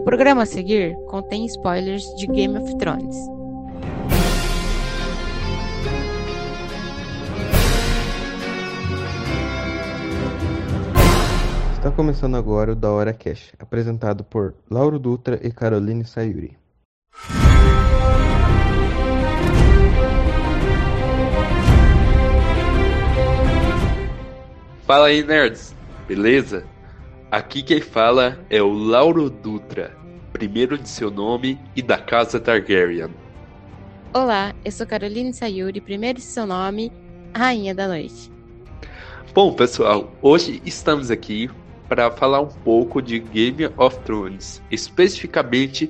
O programa a seguir contém spoilers de Game of Thrones. Está começando agora o Da Hora Cash, apresentado por Lauro Dutra e Caroline Sayuri. Fala aí, nerds, beleza? Aqui quem fala é o Lauro Dutra, primeiro de seu nome e da casa Targaryen. Olá, eu sou Caroline Sayuri, primeiro de seu nome, Rainha da Noite. Bom, pessoal, hoje estamos aqui para falar um pouco de Game of Thrones, especificamente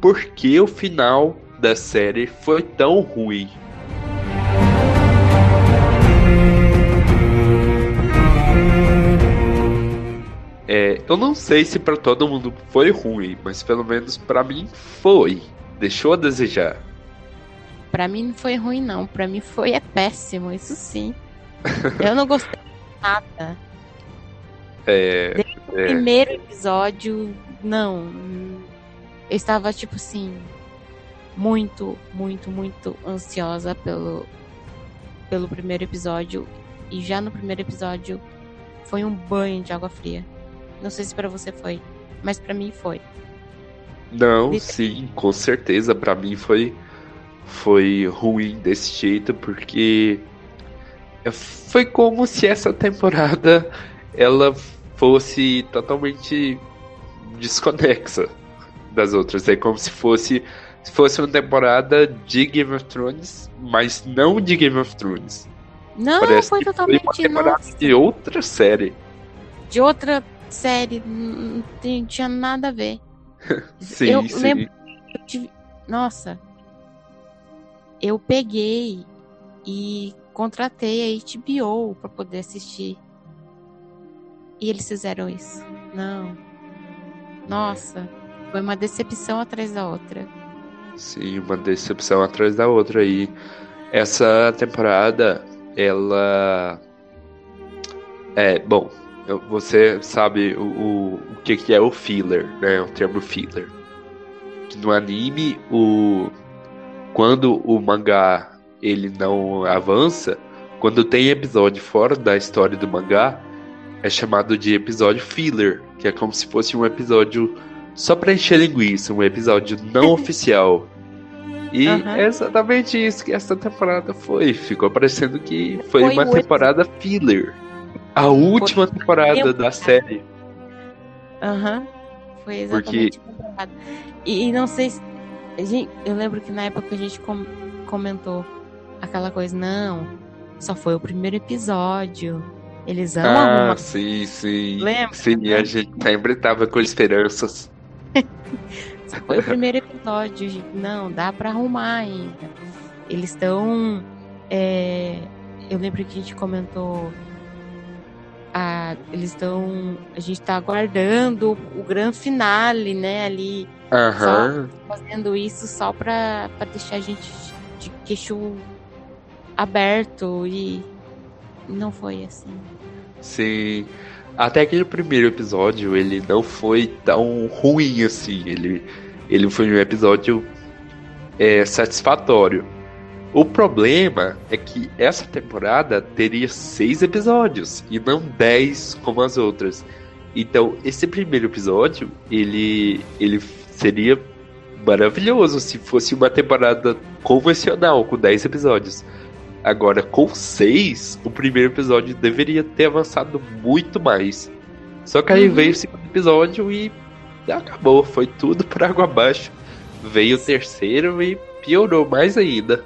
por que o final da série foi tão ruim. É, eu não sei se para todo mundo foi ruim, mas pelo menos para mim foi. Deixou a desejar. Pra mim não foi ruim, não. Pra mim foi é péssimo, isso sim. Eu não gostei de nada. É, Desde o é. primeiro episódio, não. Eu estava, tipo assim, muito, muito, muito ansiosa pelo, pelo primeiro episódio. E já no primeiro episódio foi um banho de água fria. Não sei se pra você foi, mas pra mim foi. Não, sim, com certeza. Pra mim foi foi ruim desse jeito porque foi como se essa temporada ela fosse totalmente desconexa das outras. É como se fosse se fosse uma temporada de Game of Thrones, mas não de Game of Thrones. Não, Parece foi que foi totalmente uma temporada nossa, de outra série. de outra série. Não tem- tinha nada a ver. Sim, Eu sim. lembro- Eu tive- Nossa. Eu peguei e contratei a HBO pra poder assistir. E eles fizeram isso. Não. Nossa. Foi uma decepção atrás da outra. Sim, uma decepção atrás da outra aí. Essa temporada, ela. É, bom, você sabe o, o, o que, que é o filler, né? O termo filler. No anime, o. Quando o mangá ele não avança, quando tem episódio fora da história do mangá, é chamado de episódio filler, que é como se fosse um episódio só pra encher linguiça, um episódio não oficial. E Aham. é exatamente isso que essa temporada foi. Ficou parecendo que foi, Foi uma temporada filler. A última temporada da temporada. série. Aham. Foi exatamente comparado. E, e não sei se. gente- eu lembro que na época a gente com- comentou aquela coisa, não. Só foi o primeiro episódio. Eles amam Ah, sim, sim. Lembra? Sim, a gente sempre tava com esperanças. Só foi o primeiro episódio. gente. Não, dá pra arrumar ainda. Eles estão. é, eu lembro que a gente comentou. Ah, eles estão. A gente tá aguardando o grande finale, né? Ali. Aham. Fazendo isso só pra, pra deixar a gente de queixo aberto. E não foi assim. Sim. Até que no primeiro episódio ele não foi tão ruim assim. Ele, ele foi um episódio é, satisfatório. O problema é que essa temporada teria seis episódios e não dez como as outras. Então esse primeiro episódio ele, ele seria maravilhoso se fosse uma temporada convencional com 10 episódios. Agora, com seis, o primeiro episódio deveria ter avançado muito mais. Só que aí Uhum. veio o segundo episódio e acabou. Foi tudo por água abaixo. Veio o terceiro e piorou mais ainda.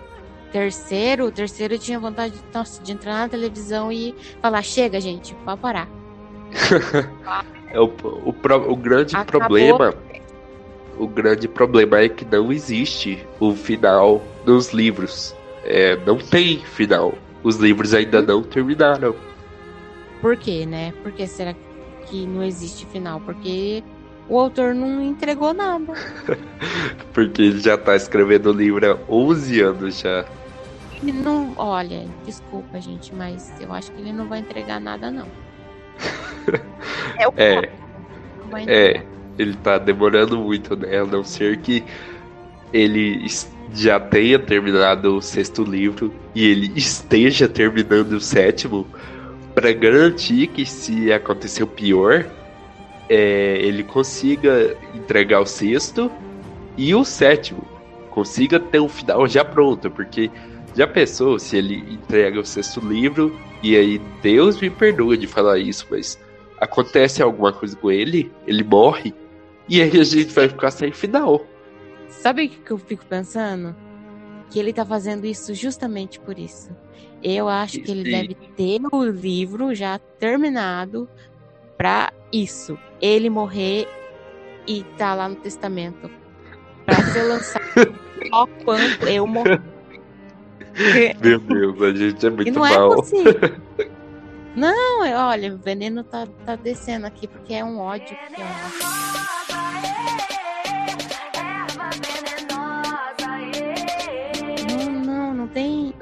Terceiro, o terceiro tinha vontade de, nossa, de entrar na televisão e falar: chega, gente, pode parar. É o, o, pro- o grande Acabou. problema. O grande problema é que não existe o final dos livros. É, não tem final. Os livros ainda não terminaram. Por quê, né? Por que será que não existe final? Porque o autor não entregou nada. Porque ele já tá escrevendo o livro há 11 anos já. Ele não. Olha, desculpa, gente, mas eu acho que ele não vai entregar nada, não. É o É, Não é. ele tá demorando muito, né? A não ser que ele já tenha terminado o sexto livro e ele esteja terminando o sétimo para garantir que se acontecer o pior, é, ele consiga entregar o sexto e o sétimo. Consiga ter um final já pronto, porque já pensou se ele entrega o sexto livro e aí Deus me perdoa de falar isso, mas acontece alguma coisa com ele, ele morre e aí a gente vai ficar sem final. Sabe o que eu fico pensando? Que ele tá fazendo isso justamente por isso. Eu acho que ele deve ter o livro já terminado para isso. Ele morrer e tá lá no testamento. Pra ser lançado só quando eu morrer. Meu Deus, a gente é muito e não é mal. É possível. Não, olha, o veneno tá, tá descendo aqui porque é um ódio que eu tem.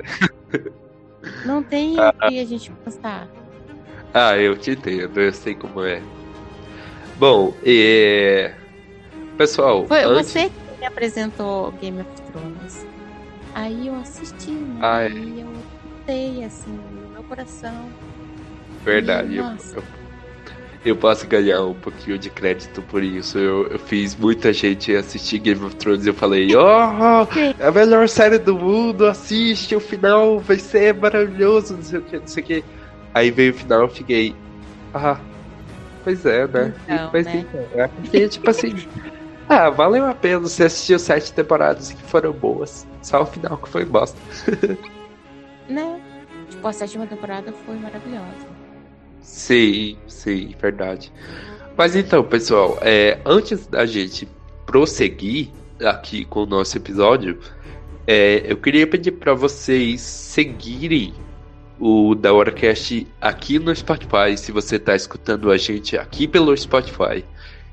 Não tem ah, o que a gente postar. Ah, eu te entendo, eu sei como é. Bom. Pessoal. Foi antes... você que me apresentou Game of Thrones. Aí eu assisti, né? Ah, é. E eu gostei, assim, no meu coração. Verdade, e, eu, eu, eu posso ganhar um pouquinho de crédito por isso. Eu, eu fiz muita gente assistir Game of Thrones e eu falei, oh, é a melhor série do mundo, assiste, o final vai ser maravilhoso, não sei o que, não sei o que. Aí veio o final eu fiquei, ah, pois é, né? Então, Mas né? então, é porque, tipo assim, ah, valeu a pena você assistir sete temporadas que foram boas. Só o final que foi bosta. né? Tipo, a sétima temporada foi maravilhosa. Sim, sim, verdade. Mas então, pessoal, é, antes da gente prosseguir aqui com o nosso episódio, é, eu queria pedir para vocês seguirem o da HoraCast aqui no Spotify, se você está escutando a gente aqui pelo Spotify.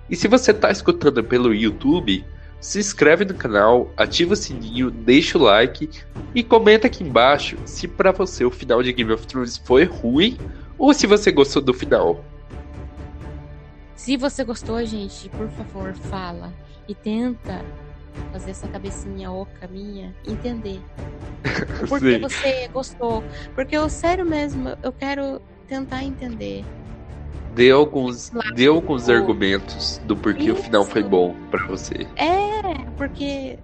E se você está escutando pelo YouTube, se inscreve no canal, ativa o sininho, deixa o like e comenta aqui embaixo se para você o final de Game of Thrones foi ruim ou se você gostou do final. Se você gostou, gente, por favor, fala e tenta fazer essa cabecinha oca minha entender. Por que você gostou? Porque eu, sério mesmo, eu quero tentar entender. Dê alguns, dê alguns argumentos do porquê Isso. o final foi bom para você. É, porque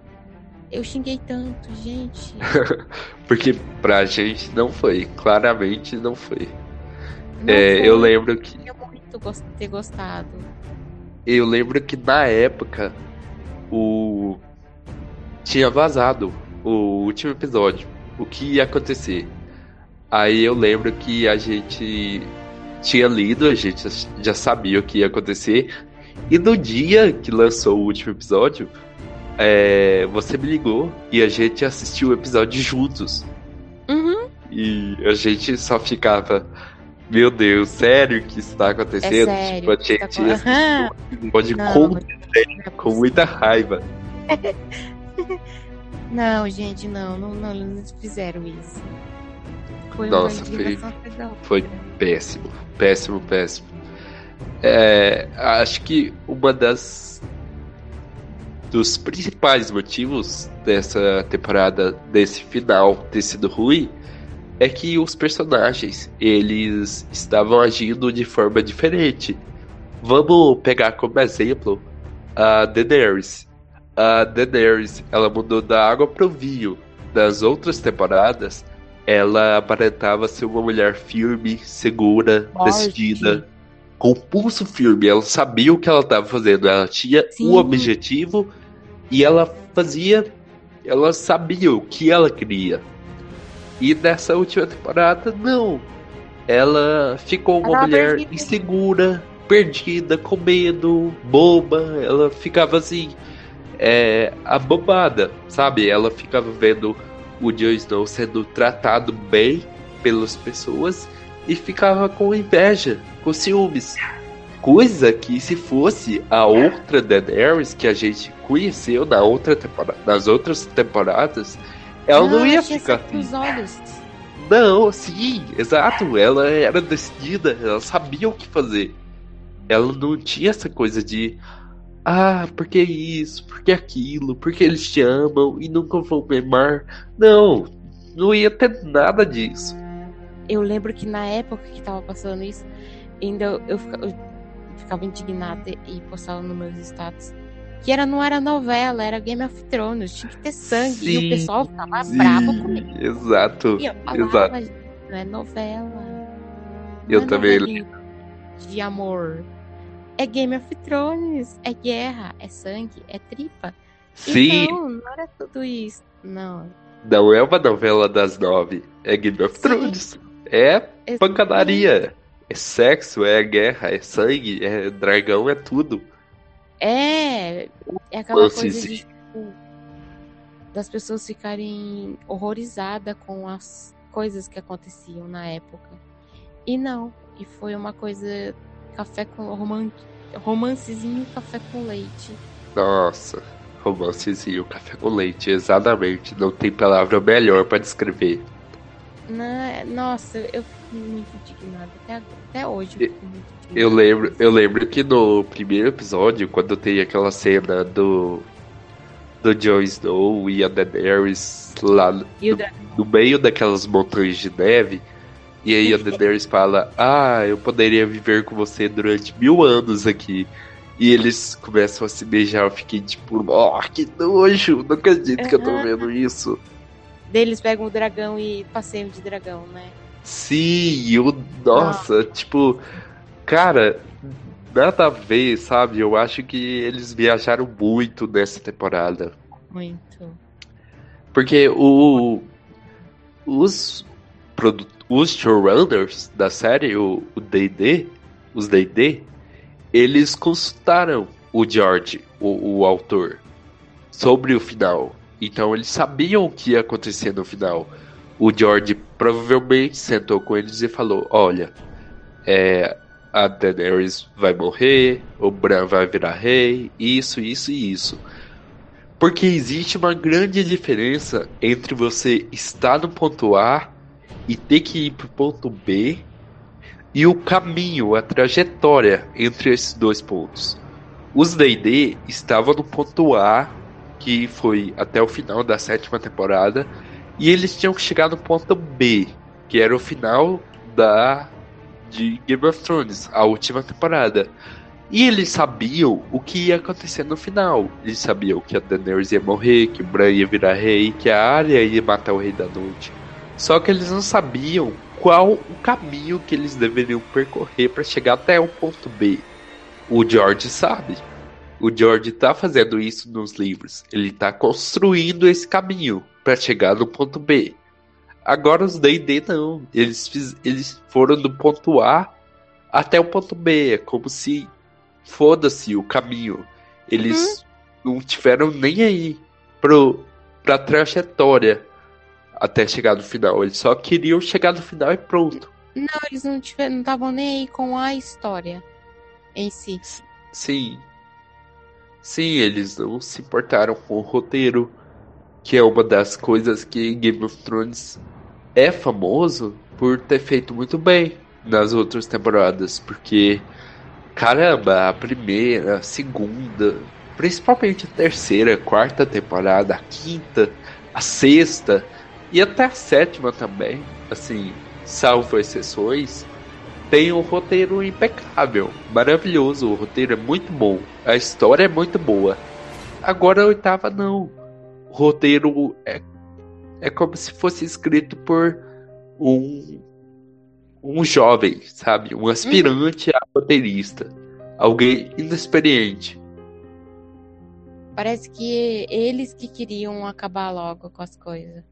eu xinguei tanto, gente. porque pra gente não foi, claramente não foi. É, eu lembro que. Eu muito ter gostado. Eu lembro que na época o. Tinha vazado o último episódio. O que ia acontecer. Aí eu lembro que a gente tinha lido, a gente já sabia o que ia acontecer. E no dia que lançou o último episódio, é, você me ligou e a gente assistiu o episódio juntos. Uhum. E a gente só ficava. Meu Deus, sério que isso tá acontecendo? É sério, tipo, a gente tá pode com, é com muita raiva. não, gente, não, não, não, eles fizeram isso. Foi Nossa, foi, foi péssimo, péssimo, péssimo. É, acho que uma das dos principais motivos dessa temporada, desse final ter sido ruim, é que os personagens eles estavam agindo de forma diferente. Vamos pegar como exemplo a Daenerys. A Daenerys, ela mudou da água pro vinho. Nas outras temporadas, ela aparentava ser uma mulher firme, segura, Morte. decidida, com pulso firme. Ela sabia o que ela estava fazendo. Ela tinha Sim. um objetivo e ela fazia. Ela sabia o que ela queria. E nessa última temporada, não. Ela ficou uma ela mulher perdida. insegura, perdida, com medo, boba. Ela ficava assim, é, abobada, sabe? Ela ficava vendo o Jon Snow sendo tratado bem pelas pessoas e ficava com inveja, com ciúmes. Coisa que se fosse a outra Daenerys que a gente conheceu na outra temporada, nas outras temporadas, ela não, não ia ficar assim. olhos. Não, sim, exato. Ela era decidida, ela sabia o que fazer. Ela não tinha essa coisa de ah, porque isso, porque aquilo, porque eles te amam e nunca vão me amar. Não, não ia ter nada disso. Eu lembro que na época que tava passando isso, ainda eu, eu, ficava, eu ficava indignada e postava nos meus status. Que era, não era novela, era Game of Thrones, tinha que ter sangue. Sim, e o pessoal ficava sim, bravo comigo. Exato. E eu falava, exato. não é novela. Eu é também. De amor é Game of Thrones, é guerra, é sangue, é tripa. Sim. Então, não era tudo isso. Não. Não é uma novela das nove. É Game of Sim. Thrones. É pancadaria. É sexo, é guerra, é sangue, é dragão, é tudo. É. É aquela coisa de, tipo, das pessoas ficarem horrorizadas com as coisas que aconteciam na época. E não. E foi uma coisa café com romance, romancezinho café com leite. Nossa, romancezinho café com leite, exatamente. Não tem palavra melhor para descrever. Na, nossa, eu fico muito indignada até, até hoje. Eu, eu lembro, eu lembro que no primeiro episódio, quando tem aquela cena do do Jon Snow e a Daenerys lá no, no meio daquelas montanhas de neve, e aí a Daenerys fala: Ah, eu poderia viver com você durante mil anos aqui. E eles começam a se beijar. Eu fiquei tipo, oh, que nojo! Não acredito que eu tô vendo isso. Deles pegam o dragão e passeiam de dragão, né? Sim, eu, nossa, ah. tipo, cara, nada a ver, sabe? Eu acho que eles viajaram muito nessa temporada. Muito. Porque o, os produtores os showrunners da série, o D&D, os D&D, eles consultaram o George, o, o, autor, sobre o final. Então eles sabiam o que ia acontecer no final. O George provavelmente sentou com eles e falou: Olha, é, a Daenerys vai morrer, o Bran vai virar rei, isso, isso e isso. Porque existe uma grande diferença entre você estar no ponto A e ter que ir pro ponto B e o caminho, a trajetória entre esses dois pontos. Os D&D estavam no ponto A, que foi até o final da sétima temporada, e eles tinham que chegar no ponto B, que era o final da de Game of Thrones, a última temporada. E eles sabiam o que ia acontecer no final. Eles sabiam que a Daenerys ia morrer, que o Bran ia virar rei, que a Arya ia matar o Rei da Noite. Só que eles não sabiam qual o caminho que eles deveriam percorrer para chegar até o ponto B. O George sabe. O George está fazendo isso nos livros. Ele está construindo esse caminho para chegar no ponto B. Agora os D&D não. Eles, fiz, eles foram do ponto A até o ponto B. É como se foda-se o caminho. Eles uhum. não tiveram nem aí pro, pra trajetória até chegar no final. Eles só queriam chegar no final e pronto. Não, eles não estavam nem aí com a história em si. Sim. Sim, eles não se importaram com o roteiro, que é uma das coisas que Game of Thrones é famoso por ter feito muito bem nas outras temporadas, porque caramba, a primeira, a segunda, principalmente a terceira, a quarta temporada, a quinta, a sexta, e até a sétima também, assim, salvo exceções, tem um roteiro impecável, maravilhoso. O roteiro é muito bom, a história é muito boa. Agora a oitava não. O roteiro é, é como se fosse escrito por um, um jovem, sabe? Um aspirante a roteirista. Alguém inexperiente. Parece que eles que queriam acabar logo com as coisas.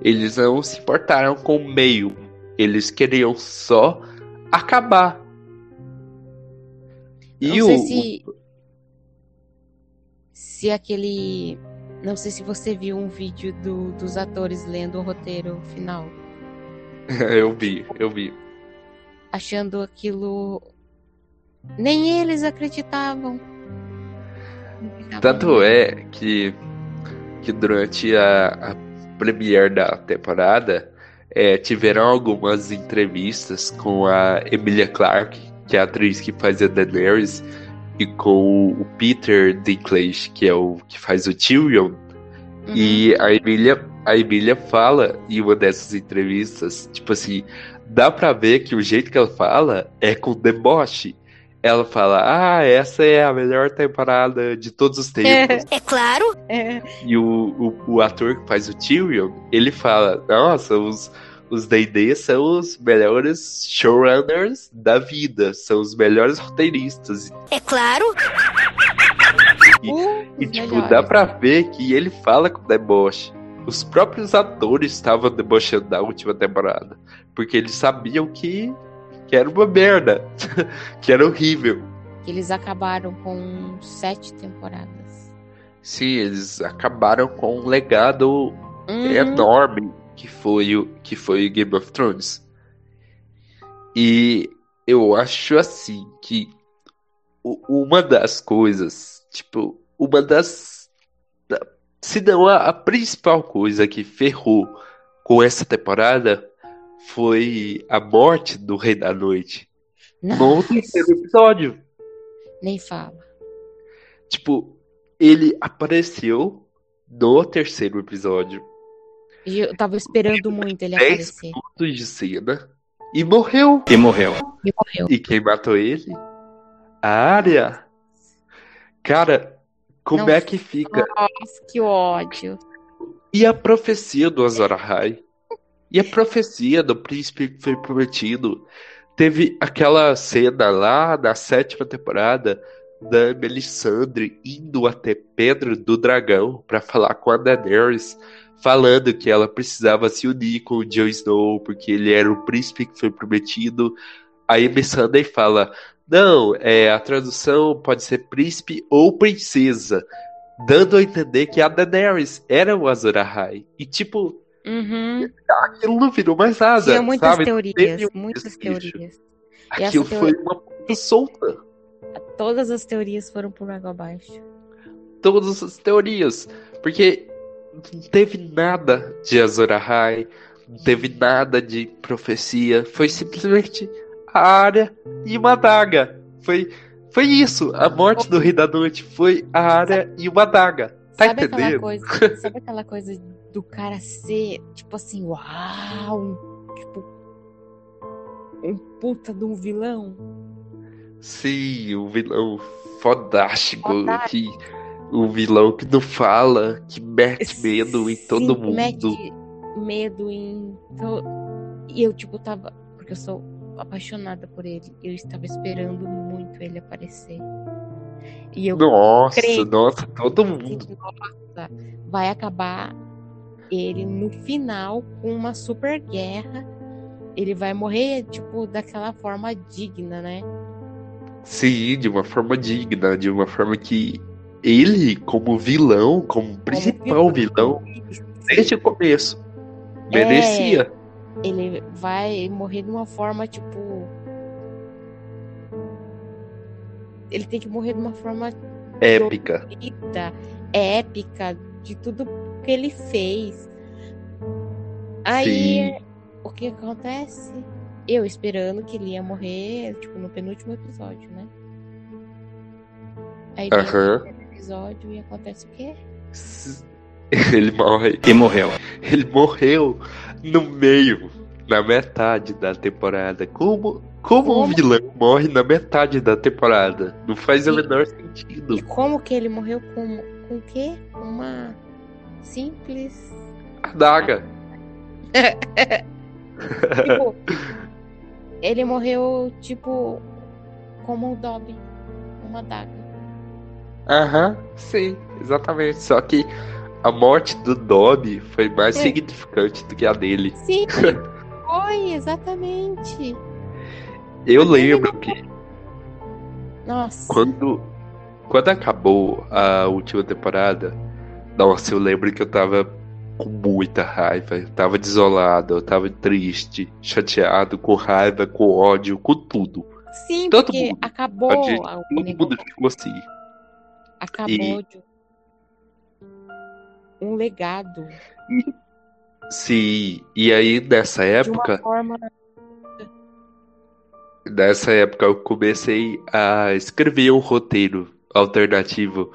Eles não se importaram com o meio. Eles queriam só acabar. E não sei o... se. Se aquele. Não sei se você viu um vídeo do, dos atores lendo o roteiro final. eu vi, eu vi. Achando aquilo. Nem eles acreditavam. Tanto é que, que durante a, a premiere da temporada, é, tiveram algumas entrevistas com a Emilia Clarke, que é a atriz que faz a Daenerys, e com o Peter Dinklage, que é o que faz o Tyrion. Uhum. E a Emília, a Emília fala em uma dessas entrevistas, tipo assim, dá pra ver que o jeito que ela fala é com deboche. Ela fala, ah, essa é a melhor temporada de todos os tempos. É, é claro. É. E o, o, o, ator que faz o Tyrion, ele fala, nossa, os, os D&D são os melhores showrunners da vida, são os melhores roteiristas. É claro. E, uh, e tipo, melhores. dá pra ver que ele fala com deboche. Os próprios atores estavam debochando da última temporada, porque eles sabiam que que era uma merda, que era horrível. Eles acabaram com sete temporadas. Sim, eles acabaram com um legado uhum. enorme que foi o que foi Game of Thrones. E eu acho assim que uma das coisas, tipo, uma das se não a, a principal coisa que ferrou com essa temporada foi a morte do Rei da Noite. Nossa. No terceiro episódio. Nem fala. Tipo, ele apareceu no terceiro episódio. Eu tava esperando muito ele aparecer. minutos de cena e morreu. E morreu. E morreu. E quem matou ele? A área. Cara, como Não, é que fica? Nossa, que ódio. E a profecia do Azor Ahai? E a profecia do príncipe que foi prometido. Teve aquela cena lá na sétima temporada da Melisandre indo até Pedro do Dragão para falar com a Daenerys, falando que ela precisava se unir com o Jon Snow porque ele era o príncipe que foi prometido. Aí Melisandre fala: "Não, é a tradução pode ser príncipe ou princesa", dando a entender que a Daenerys era o Azor Ahai. E tipo, Uhum. Aquilo não virou mais nada. Tinha muitas sabe? teorias, muitas teorias. Aquilo foi uma puta solta. Todas as teorias foram por água abaixo. Todas as teorias. Porque não teve nada de Azor Ahai, não teve nada de profecia. Foi simplesmente a área e uma daga. Foi, foi isso. A morte do Rei da Noite foi a área e uma daga. Tá sabe entendendo? Aquela coisa, sabe aquela coisa do cara ser, tipo assim, uau, um, tipo, um puta de um vilão? Sim, um vilão fodástico, fodástico. que o vilão que não fala, que mete medo em todo mundo. Mete medo em. To... E eu, tipo, tava. Porque eu sou apaixonada por ele. Eu estava esperando muito ele aparecer. E eu nossa, creio, nossa, todo mundo. Nossa, vai acabar ele no final com uma super guerra. Ele vai morrer, tipo, daquela forma digna, né? Sim, de uma forma digna, de uma forma que ele, como vilão, como principal vilão, desde o começo, merecia. É, ele vai morrer de uma forma, tipo. Ele tem que morrer de uma forma épica. Épica, de tudo que ele fez. Aí, Sim. o que acontece? Eu esperando que ele ia morrer, tipo, no penúltimo episódio, né? Aí uhum. o episódio e acontece o quê? Ele morre. E morreu. Ele morreu no meio, na metade da temporada. Como, como, como? um vilão morre na metade da temporada? Não faz e, o menor sentido. E como que ele morreu com, com o quê? Uma simples. Adaga. tipo, ele morreu, tipo, como o Dobby. Uma adaga. Aham, sim, exatamente. Só que a morte do Dobby foi mais é. significante do que a dele. Sim, foi, exatamente. Eu lembro que. Nossa. Quando, quando acabou a última temporada, nossa, eu lembro que eu tava com muita raiva, eu tava desolado, eu tava triste, chateado, com raiva, com ódio, com tudo. Sim, todo porque mundo, acabou. A gente, todo mundo ficou assim. Acabou e... de um legado. Sim, e aí nessa época. Forma. nessa época eu comecei a escrever um roteiro alternativo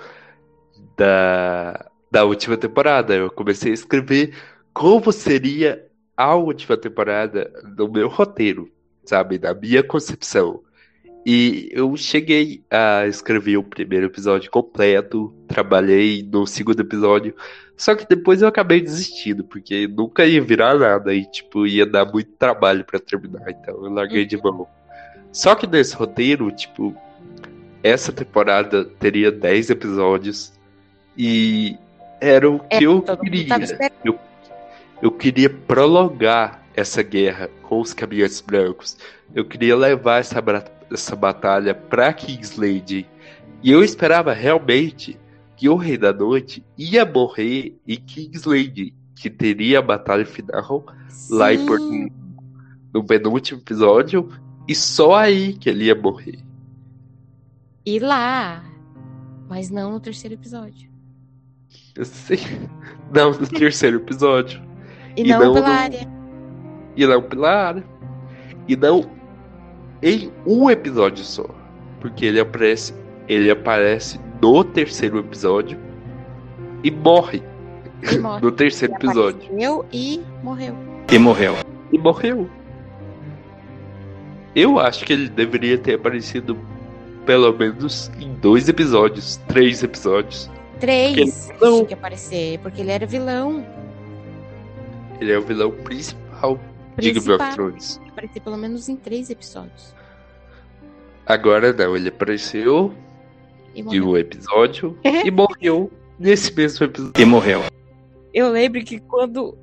da, da última temporada. Eu comecei a escrever como seria a última temporada no meu roteiro, sabe? Na minha concepção. E eu cheguei a escrever o primeiro episódio completo, trabalhei no segundo episódio, só que depois eu acabei desistindo, porque nunca ia virar nada e, tipo, ia dar muito trabalho para terminar, então eu larguei de mão. Só que nesse roteiro, tipo, essa temporada teria 10 episódios e era o que é, eu queria. Eu, eu queria prolongar essa guerra com os caminhantes brancos. Eu queria levar essa essa batalha para Kingslade. E eu esperava realmente que o Rei da Noite ia morrer em Kingslade, que teria a batalha final Sim. lá em Porto no penúltimo episódio, e só aí que ele ia morrer. E lá, mas não no terceiro episódio. Sim. Não no terceiro episódio. E, e não, não pela no... área. E não pela área. E não em um episódio só. Porque ele aparece, ele aparece no terceiro episódio e morre. E morre. no terceiro ele episódio. Apareceu e morreu. E morreu. E morreu. Eu acho que ele deveria ter aparecido pelo menos em dois episódios, três episódios. Três não... tinha que aparecer, porque ele era vilão. Ele é o vilão principal de Game of Thrones. Apareceu pelo menos em três episódios. Agora não, ele apareceu em um episódio e morreu nesse mesmo episódio. E morreu. Eu lembro que quando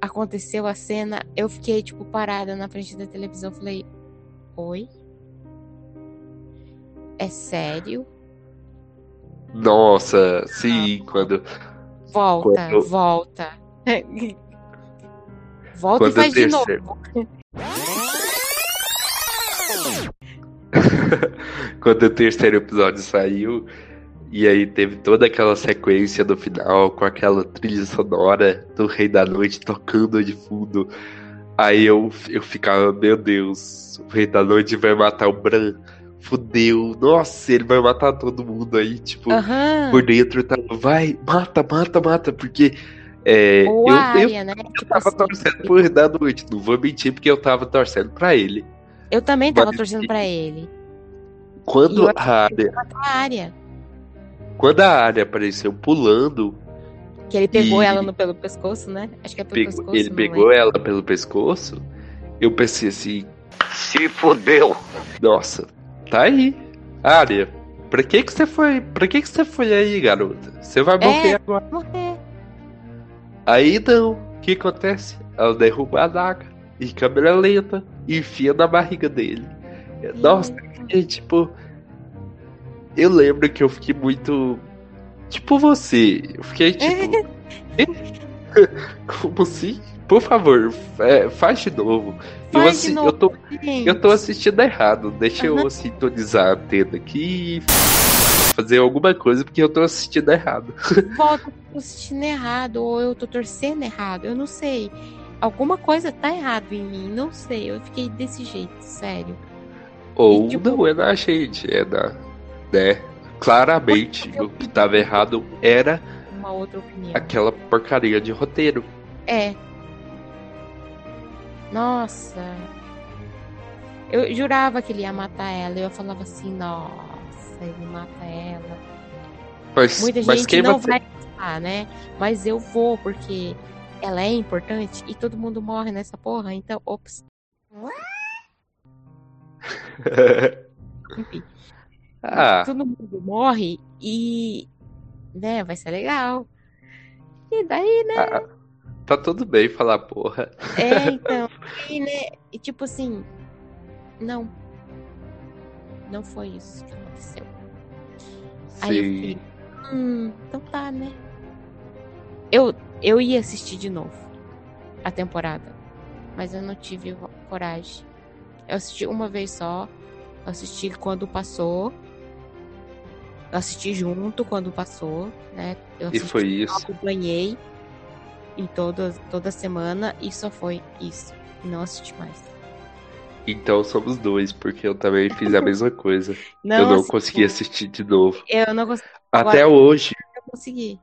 aconteceu a cena, eu fiquei, tipo, parada na frente da televisão. Falei, oi? É sério? Nossa, sim, ah. quando. Volta, quando... volta. volta quando e faz de novo. quando o terceiro episódio saiu. E aí teve toda aquela sequência do final com aquela trilha sonora do Rei da Noite tocando de fundo. Aí eu, eu ficava, meu Deus, o Rei da Noite vai matar o Bran. Fudeu, nossa, ele vai matar todo mundo aí, tipo, uhum. por dentro tá, vai, mata, mata, mata, porque é, eu, área, né? eu, tipo tava assim, torcendo pro Rei da Noite, não vou mentir porque eu tava torcendo pra ele. Eu também tava Mas, torcendo pra ele. Quando a área, a área. Quando a área apareceu pulando. Que ele pegou ela no, pelo pescoço, né? Acho que é pelo pegou, pescoço. Ele pegou ela pelo pescoço. Eu pensei assim. Se fodeu! Nossa, tá aí. Área, pra que que você foi? Pra que que você foi aí, garota? Você vai morrer é, agora. Morrer. Aí não. O que acontece? Ela derruba a daga e câmera lenta e enfia na barriga dele. Nossa, e, tipo, eu lembro que eu fiquei muito. Tipo você. Eu fiquei tipo. Como assim? Por favor, é, faz de novo. Faz eu, de novo eu, tô, eu tô assistindo errado. Deixa uhum. eu sintonizar a antena aqui e fazer alguma coisa, porque eu tô assistindo errado. Volta, tô assistindo errado, ou eu tô torcendo errado, eu não sei. Alguma coisa tá errado em mim, não sei. Eu fiquei desse jeito, sério. Ou e, tipo, não é da gente, é da. Né? Claramente, o que estava errado era uma outra opinião. aquela porcaria de roteiro. É. Nossa. Eu jurava que ele ia matar ela. Eu falava assim, nossa, ele mata ela. Mas, Muita gente não vai gostar, né? Mas eu vou, porque ela é importante e todo mundo morre nessa porra, então, ops. Enfim. Ah. Todo mundo morre e. Né, vai ser legal. E daí, né? Ah, tá tudo bem falar porra. É, então. E, né, e tipo assim. Não. Não foi isso que aconteceu. Sim. Aí eu fiquei. Hum, então tá, né? Eu, eu ia assistir de novo a temporada. Mas eu não tive coragem. Eu assisti uma vez só. Eu assisti quando passou. Eu assisti junto quando passou, né? Eu e foi isso. Acompanhei em toda, toda semana e só foi isso. E não assisti mais. Então somos dois, porque eu também fiz a mesma coisa. Não, eu não assim, consegui assistir de novo. Eu não consegui. Até Agora- hoje. Eu consegui.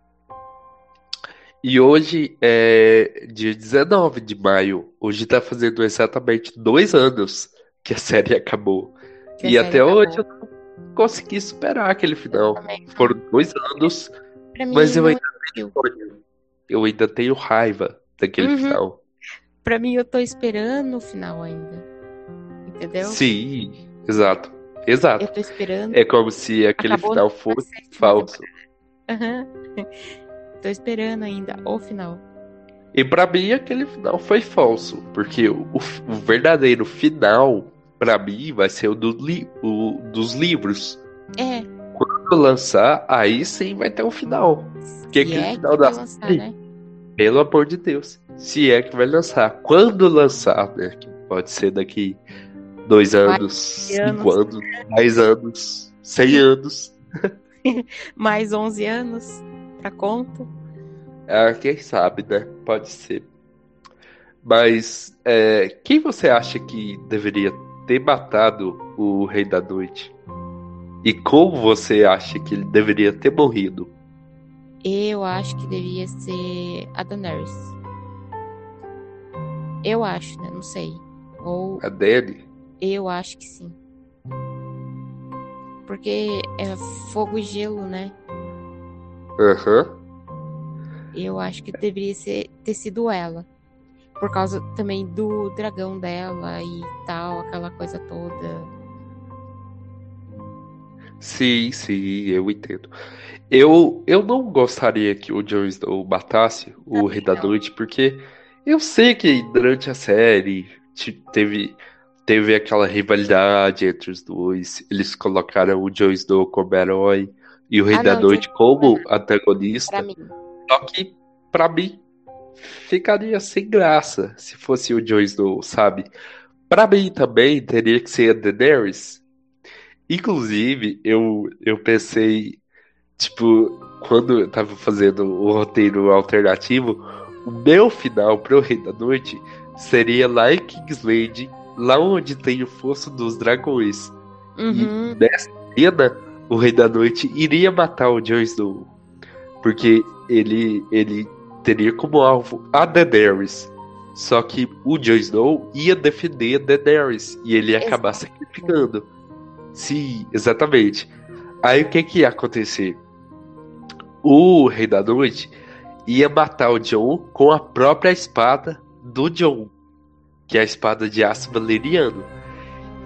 E hoje é dia 19 de maio. Hoje tá fazendo exatamente dois anos que a série acabou. que e série até hoje eu acabou. não consegui superar aquele final. Foram dois anos, Pra mim, mas eu ainda tenho. Eu ainda tenho raiva daquele Uhum. final. Pra mim, eu tô esperando o final ainda. Entendeu? Sim, exato. Exato. Eu tô esperando. É como se aquele Acabou final na fosse falso. Aham. Tô esperando ainda o final. E pra mim aquele final foi falso, porque o, o verdadeiro final pra mim vai ser o, do li- o dos livros. É. Quando lançar, aí sim vai ter um final. Que se aquele é final que da lançar, série, né? Pelo amor de Deus. Se é que vai lançar. Quando lançar, né? Que pode ser daqui dois anos, cinco anos, dez anos, cem anos. Mais 11 anos pra conta. Ah, quem sabe, né? Pode ser. Mas é, quem você acha que deveria ter matado o Rei da Noite? E como você acha que ele deveria ter morrido? Eu acho que devia ser a Daenerys. Eu acho, né? Não sei. Ou A Dany? eu acho que sim. Porque é fogo e gelo, né? Aham. Eu acho que deveria ser, ter sido ela. Por causa também do dragão dela e tal, aquela coisa toda. Sim, sim, eu entendo. Eu, eu não gostaria que o Jon Snow matasse o Rei da. Noite, porque eu sei que durante a série te- teve, teve aquela rivalidade entre os dois. Eles colocaram o Jon Snow como herói e o Rei Ah, da não, Noite Snow como antagonista. Só que, pra mim, ficaria sem graça se fosse o Jon Snow, sabe? Pra mim também teria que ser a Daenerys. Inclusive, eu, eu pensei, tipo, quando eu tava fazendo o roteiro alternativo, o meu final pro Rei da Noite seria lá em King's Landing, lá onde tem o Fosso dos Dragões. Uhum. E nessa cena, o Rei da Noite iria matar o Jon Snow. Porque ele, ele teria como alvo a Daenerys. Só que o Jon Snow ia defender a Daenerys. E ele ia acabar sacrificando. Sim, exatamente. Aí o que que ia acontecer? O Rei da Noite ia matar o Jon com a própria espada do Jon. Que é a espada de aço valeriano.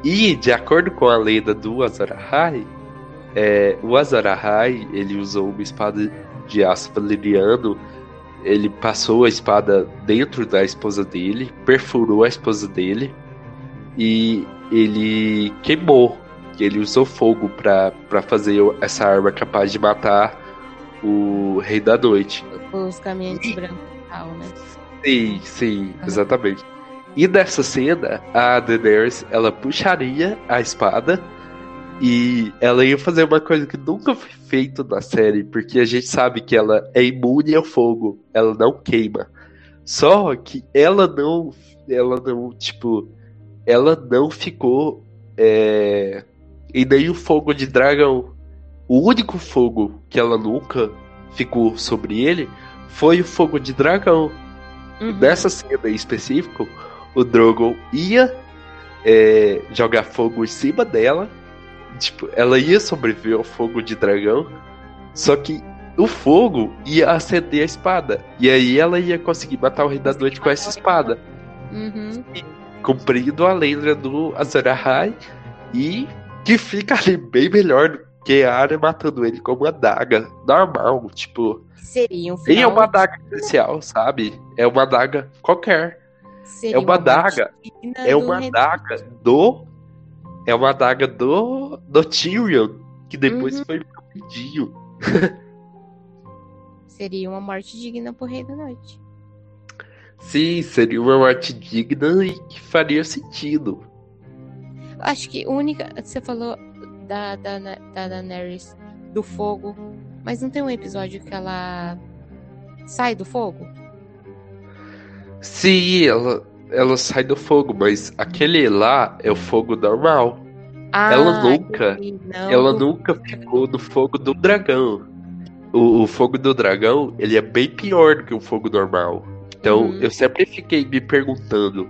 E, de acordo com a lenda do Azor Ahai, é, o Azor Ahai, ele usou uma espada de aço valeriano, ele passou a espada dentro da esposa dele, perfurou a esposa dele e ele queimou. Ele usou fogo para fazer essa arma capaz de matar o Rei da Noite. Os caminhantes brancos e tal, né? Sim, sim, exatamente. E nessa cena, a Daenerys, ela puxaria a espada e ela ia fazer uma coisa que nunca foi feito na série, porque a gente sabe que ela é imune ao fogo, ela não queima. Só que ela não, ela não, tipo, ela não ficou é, em nenhum fogo de dragão. O único fogo que ela nunca ficou sobre ele foi o fogo de dragão. Uhum. Nessa cena em específico, o Drogon ia é, jogar fogo em cima dela. Tipo, ela ia sobreviver ao fogo de dragão. Só que o fogo ia acender a espada. E aí ela ia conseguir matar o Rei da Noite com essa espada. Uhum. Cumprindo a lenda do Azor Ahai. E que fica ali bem melhor que a área matando ele com uma daga normal. Tipo, Seria um nem é final. uma daga especial, sabe? É uma daga qualquer. seria é uma digna É uma daga do. É uma daga do. do Tyrion. Que depois Uhum. foi Mindinho. Seria uma morte digna pro Rei da Noite. Sim, seria uma morte digna e que faria sentido. Acho que a única. Você falou da, da, da Daenerys do fogo, mas não tem um episódio que ela sai do fogo? Sim, ela. ela sai do fogo, mas aquele lá é o fogo normal. Ah, ela nunca. Não, ela nunca ficou no fogo do dragão. O, o fogo do dragão, ele é bem pior do que o fogo normal. Então, Uhum. eu sempre fiquei me perguntando: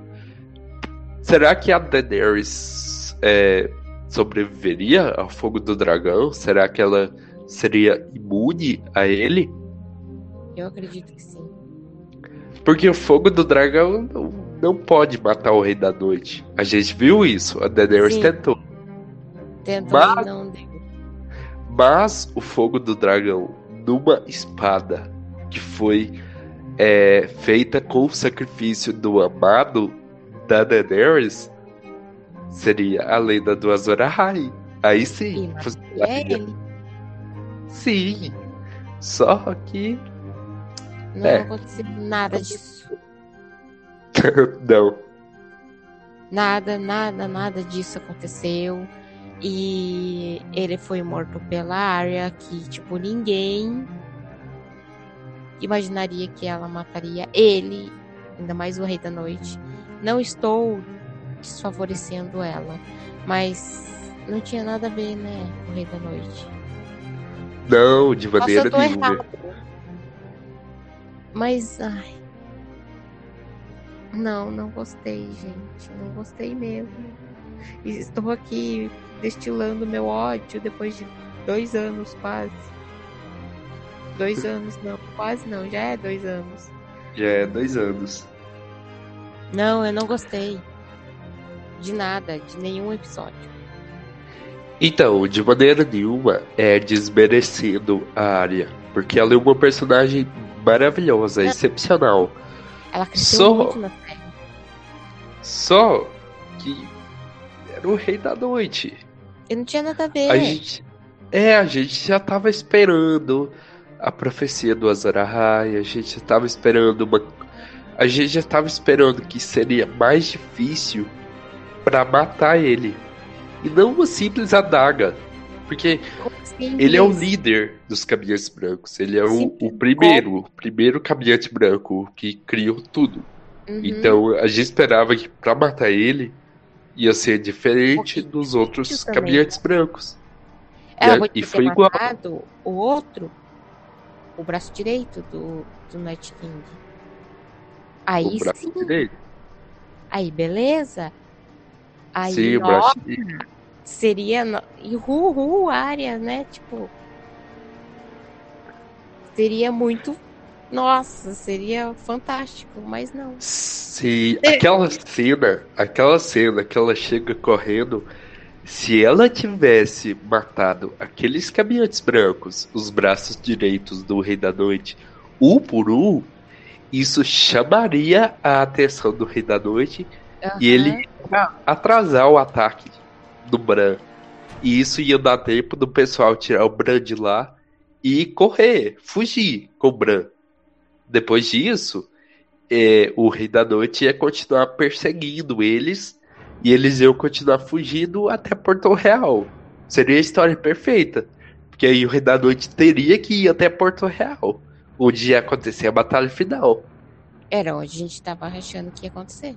será que a Daenerys é, sobreviveria ao fogo do dragão? Será que ela seria imune a ele? Eu acredito que sim. Porque o fogo do dragão não, não pode matar o Rei da Noite. A gente viu isso, a Daenerys Sim. tentou. Tentou Mas- não deu. Mas o fogo do dragão numa espada que foi é, feita com o sacrifício do amado da Daenerys seria a lenda do Azor Ahai. Aí sim, É ele. Sim. Só que Não É. aconteceu nada disso. não. Nada, nada, nada disso aconteceu. E ele foi morto pela Arya, que, tipo, ninguém imaginaria que ela mataria ele, ainda mais o Rei da Noite. Não estou desfavorecendo ela, mas não tinha nada a ver, né, o Rei da Noite. Não, de maneira nenhuma. errado. Mas, ai. Não, não gostei, gente. Não gostei mesmo. Estou aqui destilando meu ódio depois de dois anos, quase. Dois anos, não. Quase não, já é dois anos. Já é dois anos. Não, eu não gostei. De nada, de nenhum episódio. Então, de maneira nenhuma é desmerecendo a área. Porque ela é uma personagem maravilhosa, Não. excepcional. Ela cresceu Só- muito na série. Só que era o rei da noite. E não tinha nada a ver. A gente. É, a gente já tava esperando a profecia do Azor Ahai, a gente já tava esperando uma. A gente já tava esperando que seria mais difícil pra matar ele. E não uma simples adaga. Porque ele é o líder dos caminhantes brancos. Ele é o, o primeiro, o primeiro caminhante branco que criou tudo. Uhum. Então a gente esperava que pra matar ele ia ser diferente dos outros também. caminhantes brancos. Ela E- podia e foi igual. o outro, o braço direito do, do Night King. Aí o braço sim, direito. aí beleza. Braço direito. seria. no- E ru, área, né? Tipo. Seria muito. Nossa, seria fantástico, mas não. Se aquela cena, aquela cena que ela chega correndo, se ela tivesse matado aqueles caminhantes brancos, os braços direitos do Rei da Noite, um por um, isso chamaria a atenção do Rei da Noite e ele atrasar o ataque do Bran. E isso ia dar tempo do pessoal tirar o Bran de lá e correr, fugir com o Bran. Depois disso, é, o Rei da Noite ia continuar perseguindo eles e eles iam continuar fugindo até Porto Real. Seria a história perfeita. Porque aí o Rei da Noite teria que ir até Porto Real, onde ia acontecer a batalha final. Era onde a gente tava achando que ia acontecer.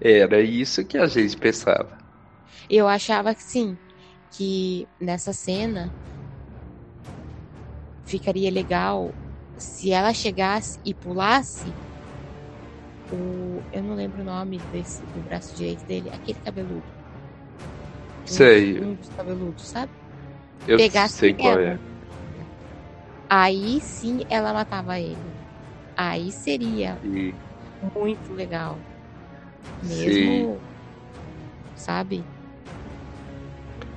Era isso que a gente pensava. Eu achava que sim, que nessa cena ficaria legal se ela chegasse e pulasse o. Eu não lembro o nome desse, do braço direito dele, aquele cabeludo. Um- Sei. Um dos cabeludos, sabe? Eu Pegasse sei qual é. Aí sim ela matava ele. Aí seria E- muito legal. Sim. Mesmo. Sabe?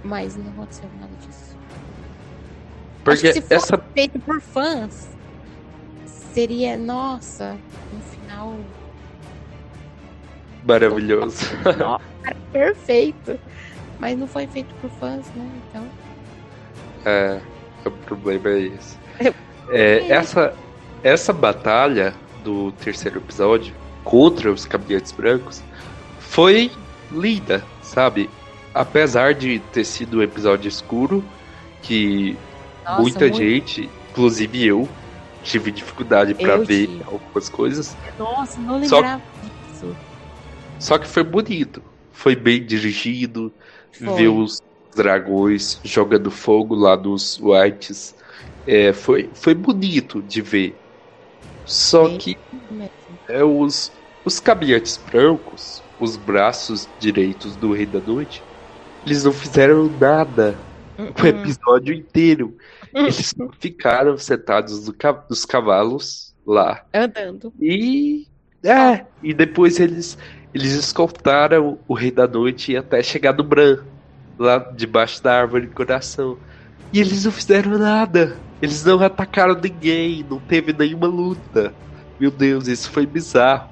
Mas não aconteceu nada disso. Porque se fosse essa feito por fãs, seria, nossa, um final maravilhosa. nossa, perfeito. Mas não foi feito por fãs, né? Então, É, o problema é esse. É, essa, essa batalha do terceiro episódio contra os caminhantes brancos foi linda, sabe? Apesar de ter sido um episódio escuro, que nossa, muita muito- gente, inclusive eu, tive dificuldade pra Eu ver tive. algumas coisas. Nossa, não Só- lembrava disso. Só que foi bonito. Foi bem dirigido. Foi. Ver os dragões jogando fogo lá nos Whites. É, foi, foi bonito de ver. Só Bem que é, os, os caminhantes brancos, os braços direitos do Rei da Noite, eles não fizeram nada o Uhum. episódio inteiro. Eles só ficaram sentados no ca- nos cavalos lá. Andando. E. É, e depois eles, eles escoltaram o Rei da Noite até chegar no Bran, lá debaixo da árvore de coração. E eles não fizeram nada. Eles não atacaram ninguém, não teve nenhuma luta. Meu Deus, isso foi bizarro.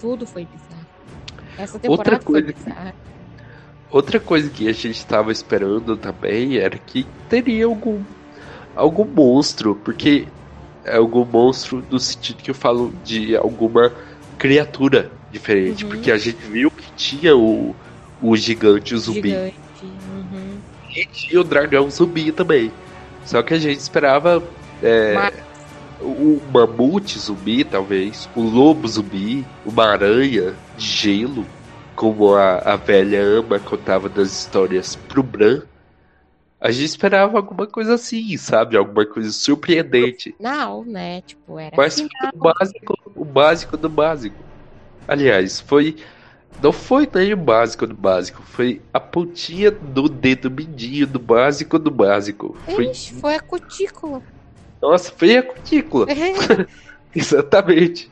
Tudo foi bizarro. Essa Outra temporada foi coisa- bizarra. Outra coisa que a gente estava esperando também era que teria algum algum monstro, porque é algum monstro no sentido que eu falo de alguma criatura diferente, Uhum. porque a gente viu que tinha o, o gigante zumbi Gigante. Uhum. e tinha o dragão zumbi também. Só que a gente esperava é, Mas- o mamute zumbi, talvez, o lobo zumbi, uma aranha de gelo, como a, a velha ama contava das histórias pro Bran. A gente esperava alguma coisa assim, sabe? Alguma coisa surpreendente. Não, né? Tipo, era Mas final. foi o básico, o básico do básico. Aliás, foi. Não foi nem o básico do básico, foi a pontinha do dedo mindinho do básico do básico. Foi, Ixi, foi a cutícula. Nossa, foi a cutícula. Exatamente.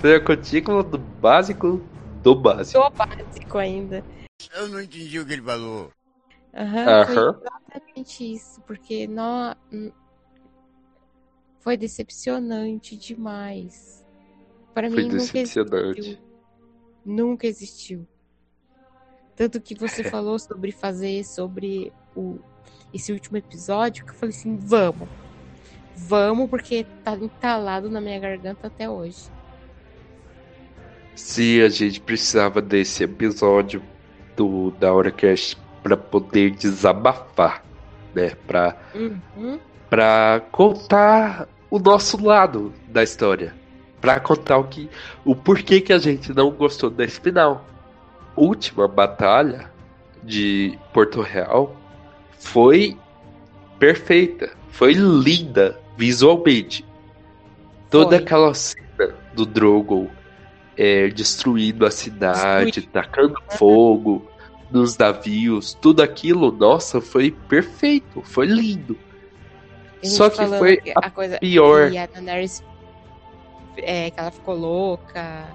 Foi a cutícula do básico do básico. Do básico ainda. Eu não entendi o que ele falou. Aham, foi Aham. exatamente isso. Porque não... foi decepcionante demais. Pra Foi mim nunca decepcionante. existiu. Nunca existiu. Tanto que você falou sobre fazer sobre o, esse último episódio, que eu falei assim, vamos. Vamos, porque tá entalado na minha garganta até hoje. Se a gente precisava desse episódio do da HoraCast pra poder desabafar, né? Pra, Uhum. pra contar o nosso lado da história. Pra contar o que. o porquê que a gente não gostou desse final. Última batalha de Porto Real foi perfeita. Foi linda visualmente. Toda Foi. aquela cena do Drogon é, destruindo a cidade, tacando fogo nos navios, tudo aquilo, nossa, foi perfeito, foi lindo. A Só que foi que a coisa pior. E a Daenerys, é, que ela ficou louca.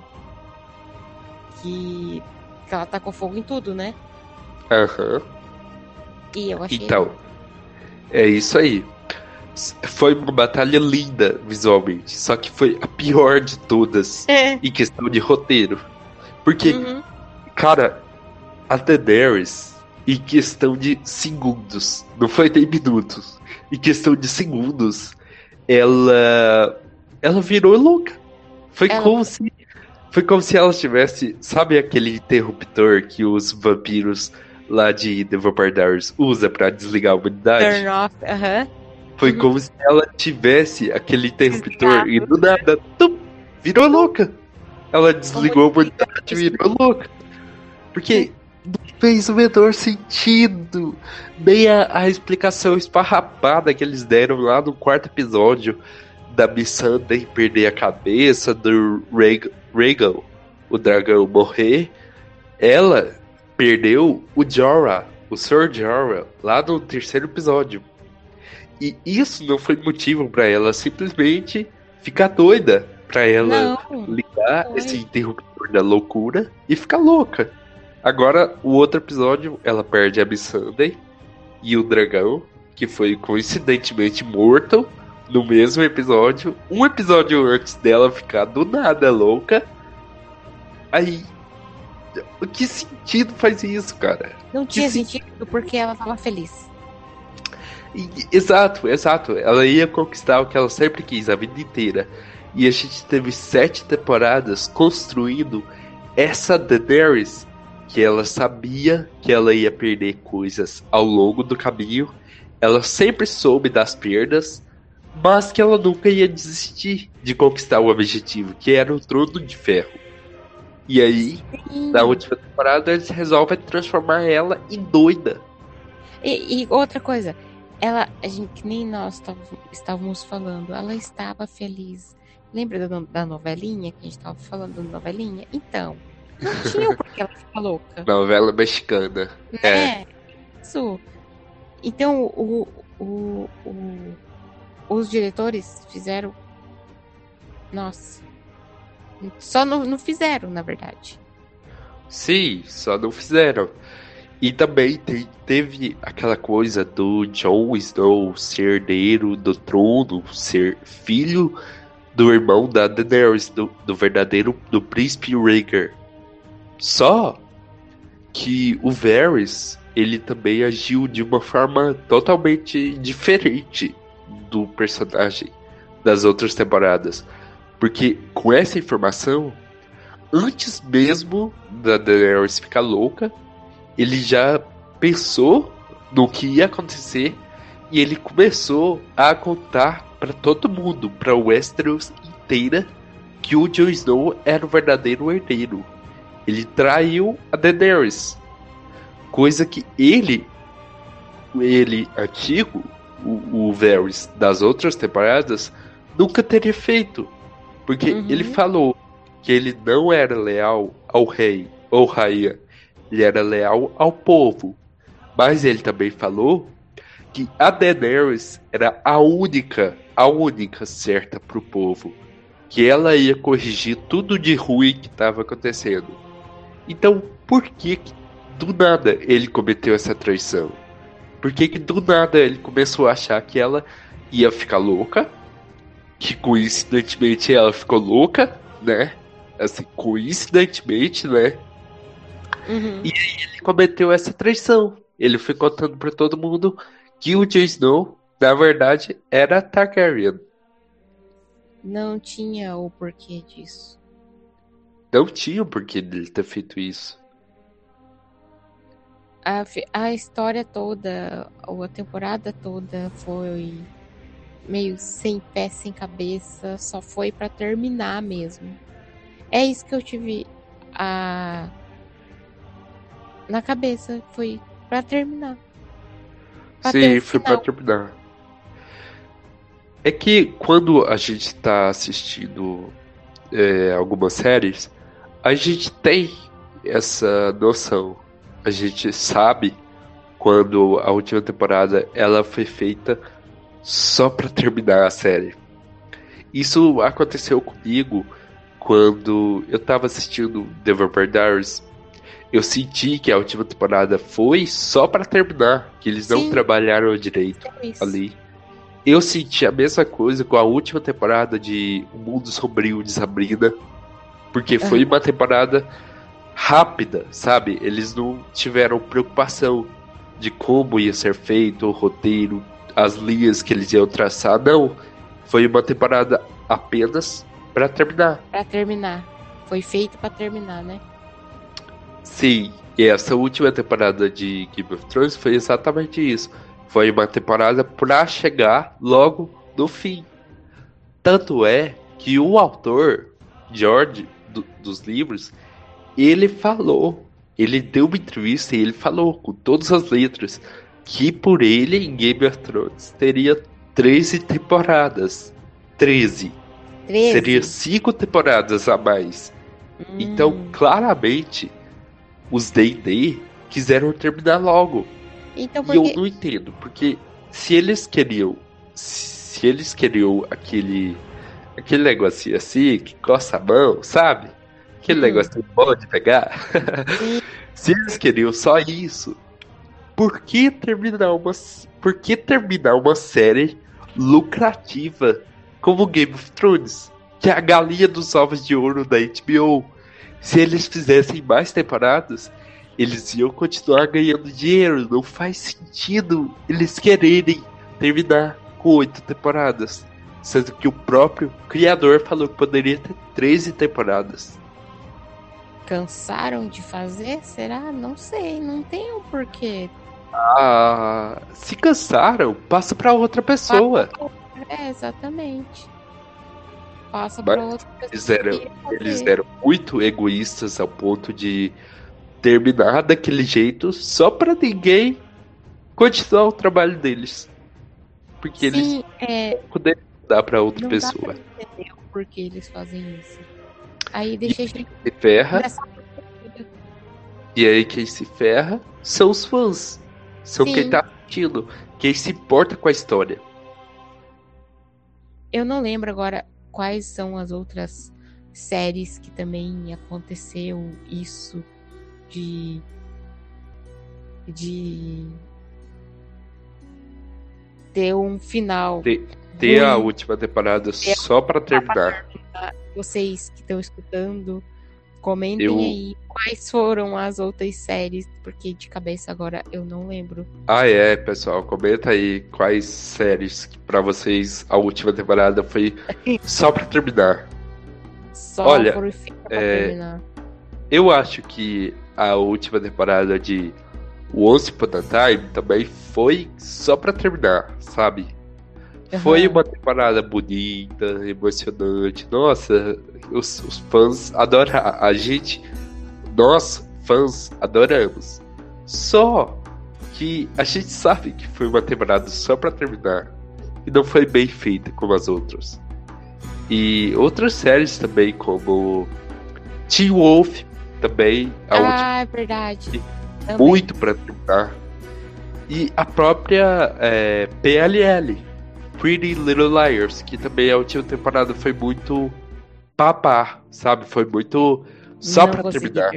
Que, que ela tacou fogo em tudo, né? Aham. E eu achei. Então, é isso aí. Foi uma batalha linda visualmente, só que foi a pior de todas É. em questão de roteiro. Porque, Uhum. cara, a Daenerys, em questão de segundos, não foi nem minutos, em questão de segundos, ela ela virou louca. Foi Ela- como se foi como se ela tivesse, sabe aquele interruptor que os vampiros lá de The Vampire Diaries usa pra desligar a humanidade? Turn off. Aham. Foi Uhum. como se ela tivesse aquele interruptor e do nada, tum, virou louca. Ela desligou a Como humanidade e virou louca. Porque não fez o menor sentido. Nem a, a explicação esparrapada que eles deram lá no quarto episódio da Missandei perder a cabeça, do Reg- Rhaegal, o dragão, morrer. Ela perdeu o Jorah, o Sr. Jorah, lá no terceiro episódio. E isso não foi motivo pra ela simplesmente ficar doida. Pra ela Não. ligar foi. esse interruptor da loucura e ficar louca. Agora, o outro episódio, ela perde a Missandei e o dragão, que foi coincidentemente morto no mesmo episódio. Um episódio antes dela ficar do nada louca. Aí. O que sentido faz isso, cara? Não tinha sim. sentido porque ela tava feliz. E- exato, exato. Ela ia conquistar o que ela sempre quis a vida inteira. E a gente teve sete temporadas construindo essa Daenerys que ela sabia que ela ia perder coisas ao longo do caminho. Ela sempre soube das perdas, mas que ela nunca ia desistir de conquistar o objetivo, que era o trono de ferro. E aí, Sim. na última temporada, eles resolvem transformar ela em doida. E, e outra coisa, ela, a gente, que nem nós estávamos falando, ela estava feliz. Lembra da, da novelinha que a gente estava falando da novelinha? Então, não tinha o porquê ela ficar louca. Novela mexicana. É. É. Isso. Então, o, o, o- os diretores fizeram. Nossa. Só não, não fizeram, na verdade. Sim, só não fizeram. E também te- teve aquela coisa do Jon Snow ser herdeiro do trono, ser filho do irmão da Daenerys, do, do verdadeiro do príncipe Rhaegar. Só que o Varys, ele também agiu de uma forma totalmente diferente do personagem das outras temporadas. Porque com essa informação, antes mesmo da Daenerys ficar louca, ele já pensou no que ia acontecer e ele começou a contar para todo mundo, para Westeros inteira, que o Jon Snow era o verdadeiro herdeiro. Ele traiu a Daenerys, coisa que ele, ele antigo, o, o Varys das outras temporadas, nunca teria feito, porque Uhum. ele falou que ele não era leal ao rei ou rainha, ele era leal ao povo. Mas ele também falou que a Daenerys era a única, a única certa pro povo, que ela ia corrigir tudo de ruim que estava acontecendo. Então, por que, que do nada ele cometeu essa traição? Por que, que do nada ele começou a achar que ela ia ficar louca? Que coincidentemente ela ficou louca, né? Assim, coincidentemente, né? Uhum. ele cometeu essa traição. Ele foi contando pra todo mundo que o Jon Snow, na verdade, era Targaryen. Não tinha o porquê disso. Não tinha por que ele ter feito isso. A, a história toda, ou a temporada toda foi meio sem pé, sem cabeça, só foi pra terminar mesmo. É isso que eu tive a na cabeça, foi pra terminar. Pra Sim, um foi pra final. terminar. É que quando a gente tá assistindo é, algumas séries, a gente tem essa noção. A gente sabe quando a última temporada ela foi feita só pra terminar a série. Isso aconteceu comigo quando eu tava assistindo The Vampire Diaries. Eu senti que a última temporada foi só pra terminar, que eles não Sim. trabalharam direito isso. ali. Eu senti a mesma coisa com a última temporada de O Mundo Sombrio de Sabrina, porque foi uma temporada rápida, sabe? Eles não tiveram preocupação de como ia ser feito o roteiro, as linhas que eles iam traçar, não. Foi uma temporada apenas pra terminar. Pra terminar. Foi feito pra terminar, né? Sim, e essa última temporada de Game of Thrones foi exatamente isso. Foi uma temporada pra chegar logo no fim. Tanto é que o autor, George, do- dos livros, ele falou, ele deu uma entrevista e ele falou com todas as letras que por ele em Game of Thrones teria 13 temporadas. 13. 13. Seria 5 temporadas a mais. Hum, Então, claramente, os D&D quiseram terminar logo. então E eu porque não entendo, porque se eles queriam, se eles queriam aquele aquele negocinho assim, que coça a mão, sabe? Aquele Uhum. negocinho bom de pegar. Se eles queriam só isso, por que terminar uma por que terminar uma série lucrativa como Game of Thrones, que é a galinha dos ovos de ouro da HBO? Se eles fizessem mais temporadas, eles iam continuar ganhando dinheiro. Não faz sentido eles quererem terminar com oito temporadas. Sendo que o próprio criador falou que poderia ter 13 temporadas. cansaram de fazer? Será? Não sei, não tem um porquê. Ah, se cansaram, passa pra outra pessoa. É, exatamente. Passa Mas pra outra pessoa. Eles eram, eles eram muito egoístas ao ponto de terminar daquele jeito só pra ninguém continuar o trabalho deles. Porque eles Sim, é, poderiam dar pra outra não pessoa. dá pra entender o porquê eles fazem isso. Aí deixa a gente Se ferra, e aí quem se ferra são os fãs. São Sim. quem tá assistindo. Quem se importa com a história. Eu não lembro agora quais são as outras séries que também aconteceu isso de de ter um final. Ter- Ter a última temporada só pra terminar. Vocês que estão escutando, comentem Eu- aí quais foram as outras séries, porque de cabeça agora eu não lembro. Ah, é, pessoal. Comenta aí quais séries pra vocês a última temporada foi só pra terminar. Só Olha, por fim pra é, terminar. Eu acho que a última temporada de Once Upon a Time também foi só pra terminar, sabe? Foi Aham. uma temporada bonita, emocionante. Nossa, os, os fãs adoram. A gente, nós, fãs, adoramos. Só que a gente sabe que foi uma temporada só pra terminar. E não foi bem feita como as outras. E outras séries também, como Teen Wolf, também, a última Ah, é verdade. Muito pra terminar. E a própria é, PLL, Pretty Little Liars, que também a última temporada foi muito papá, sabe? Foi muito só Não pra terminar.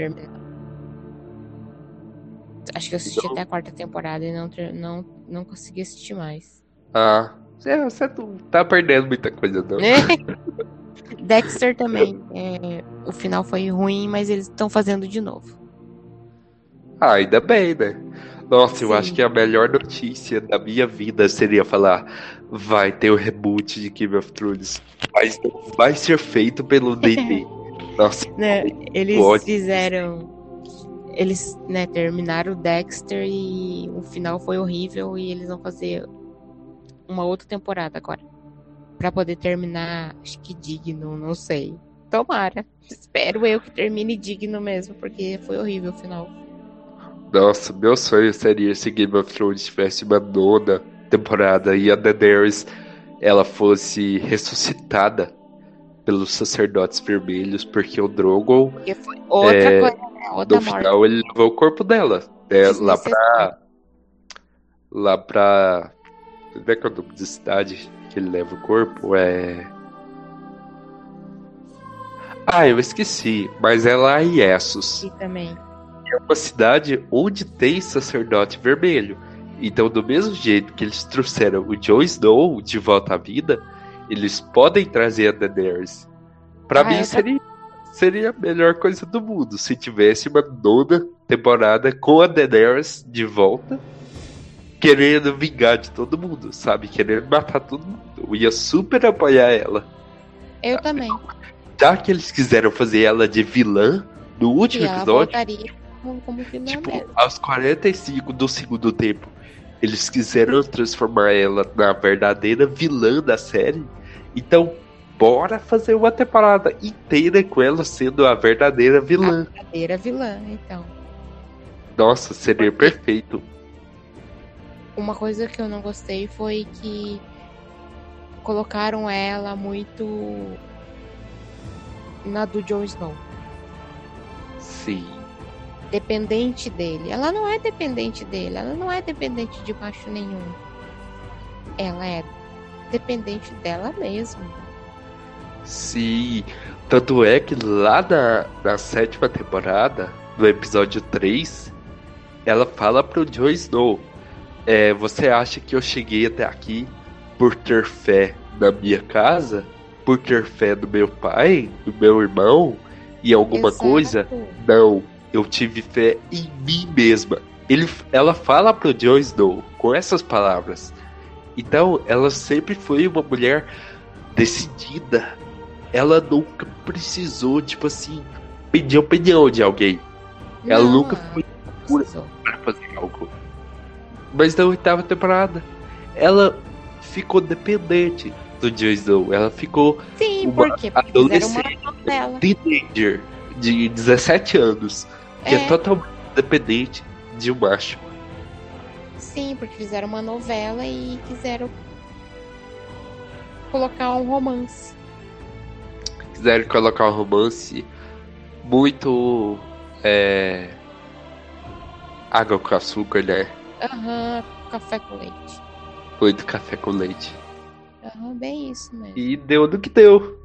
Acho que eu assisti Não. até a quarta temporada e não, não, não consegui assistir mais. Ah, é, você não tá perdendo muita coisa, não. Dexter também. é, o final foi ruim, mas eles estão fazendo de novo. Ah, ainda bem, né? Nossa, eu Sim. acho que a melhor notícia da minha vida seria falar: vai ter o reboot de Game of Thrones, mas não vai ser feito pelo D&D. Nossa, Né, Eles ótimo. fizeram. Eles né, terminaram o Dexter e o final foi horrível e eles vão fazer uma outra temporada agora. Pra poder terminar, acho que digno, não sei. Tomara. Espero eu que termine digno mesmo, porque foi horrível o final. Nossa, meu sonho seria se Game of Thrones tivesse uma nona temporada e a Daenerys ela fosse ressuscitada pelos sacerdotes vermelhos, porque o Drogon, outra É, coisa, né? Outra no morte. final, ele levou o corpo dela. né, lá pra. Desnecessário. Lá pra. Como é que é o nome de cidade que ele leva o corpo? É. Ah, eu esqueci, mas é lá em Essos. E também. É uma cidade onde tem sacerdote vermelho. Então, do mesmo jeito que eles trouxeram o Jon Snow de volta à vida, eles podem trazer a Daenerys. Pra Ah, mim eu seria, seria a melhor coisa do mundo se tivesse uma nona temporada com a Daenerys de volta, querendo vingar de todo mundo, sabe? Querendo matar todo mundo. Eu ia super apoiar ela. Eu também. Já que eles quiseram fazer ela de vilã no E último ela episódio. voltaria como, como vilã Tipo, mesmo. aos 45 do segundo tempo, eles quiseram transformar ela na verdadeira vilã da série. Então, bora fazer uma temporada inteira com ela sendo a verdadeira vilã. Verdadeira vilã, então. Nossa, seria perfeito. Uma coisa que eu não gostei foi que colocaram ela muito na do Jon Snow. Sim. Dependente dele. Ela não é dependente dele. Ela não é dependente de macho nenhum. Ela é dependente dela mesma. Sim. Tanto é que lá na, na sétima temporada, no episódio 3, ela fala pro Jon Snow: é, Você acha que eu cheguei até aqui por ter fé na minha casa? Por ter fé no meu pai, no meu irmão e alguma Exato. coisa? Não, eu tive fé em mim mesma. Ele, ela fala pro Jon Snow com essas palavras. Então, ela sempre foi uma mulher decidida. Ela nunca precisou, tipo assim, pedir opinião de alguém Ela Não, nunca ela foi precisou. para fazer algo. Mas na oitava temporada, ela ficou dependente. do Jon Snow. Ela ficou Sim, Uma por quê? Porque adolescente. uma teenager de 17 anos, que é, É. totalmente dependente de um macho. Sim, porque fizeram uma novela e quiseram colocar um romance. Quiseram colocar um romance muito. É, água com açúcar, né? Aham, café com leite. Muito café com leite. Aham, bem isso mesmo. E deu no que deu.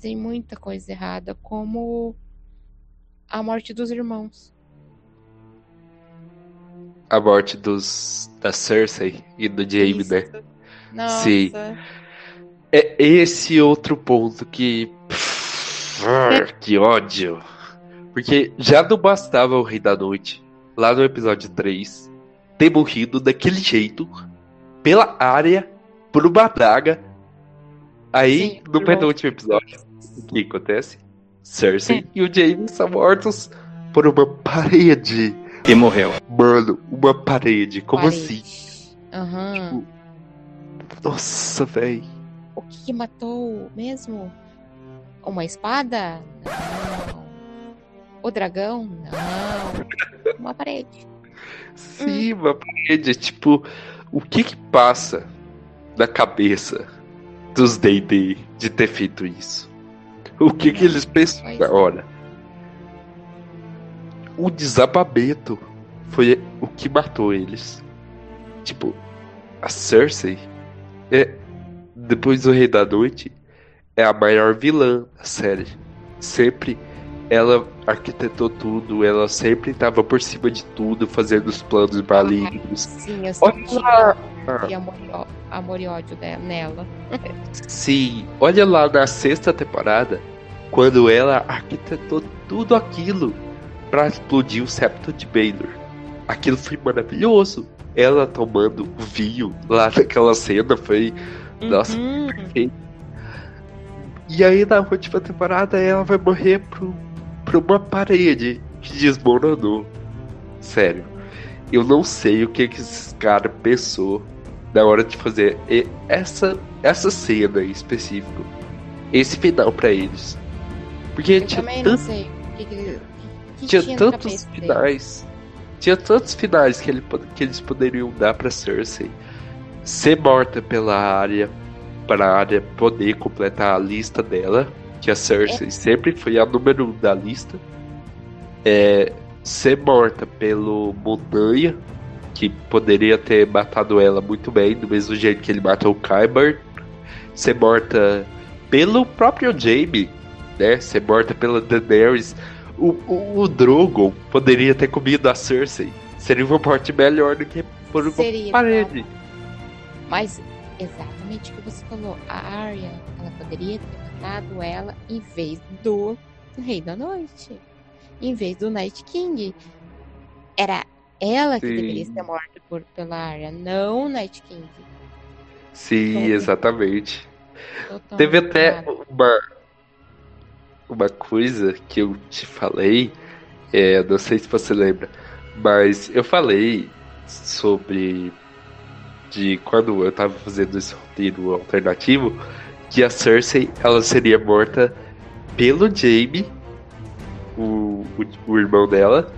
Tem muita coisa errada, como a morte dos irmãos. A morte dos da Cersei e do Jaime, Isso. né? Nossa. Sim. É esse outro ponto que. Que ódio. Porque já não bastava o Rei da Noite, lá no episódio 3, ter morrido daquele jeito, pela área, por uma draga. Aí, Sim, no penúltimo episódio, o que acontece? Cersei e o Jaime são mortos por uma parede. E morreu. Mano, uma parede. Como Parede. assim? Aham. Nossa, véi. O que, que matou mesmo? Uma espada? Não. O dragão? Não. Uma parede. Sim, uma parede. Tipo, o que que passa na cabeça dos D&D de ter feito isso? O que que eles pensam hora? O desabamento foi o que matou eles. Tipo, a Cersei é depois do Rei da Noite é a maior vilã da série. Sempre ela arquitetou tudo, ela sempre estava por cima de tudo, fazendo os planos malignos. Sim, eu Olha lá! e amor, e amor e ódio dela, nela. Sim, olha lá na sexta temporada, quando ela arquitetou tudo aquilo pra explodir o septo de Baylor. Aquilo foi maravilhoso. Ela tomando vinho lá naquela cena foi. Nossa, Uhum. E aí na última temporada ela vai morrer pro, pra uma parede que desmoronou. Sério. Eu não sei o que, que esses caras pensou na hora de fazer essa, essa cena em específico. Esse final pra eles. Porque Eu tinha, também não tan- sei que, que, que tinha tinha tantos cabeça dele. finais. Tinha tantos finais que, ele, que eles poderiam dar pra Cersei. Ser morta pela área, para a área poder completar a lista dela, que a Cersei sempre foi a número um da lista. É, ser morta pelo Montanha, que poderia ter matado ela muito bem, do mesmo jeito que ele matou o Qyburn. Ser morta pelo próprio Jaime, né? Ser morta pela Daenerys. O, o, o Drogon poderia ter comido a Cersei. Seria uma morte melhor do que por uma Seria, parede. Mas exatamente o que você falou. A Arya, ela poderia ter matado ela em vez do Rei da Noite. Em vez do Night King. Era ela que Sim. deveria ser morta por, pela Arya, não o Night King. Sim, exatamente. Totalmente Teve até errado. uma, uma coisa que eu te falei, é, não sei se você lembra, mas eu falei sobre de quando eu tava fazendo esse roteiro alternativo, que a Cersei ela seria morta pelo Jaime, o, o, o irmão dela,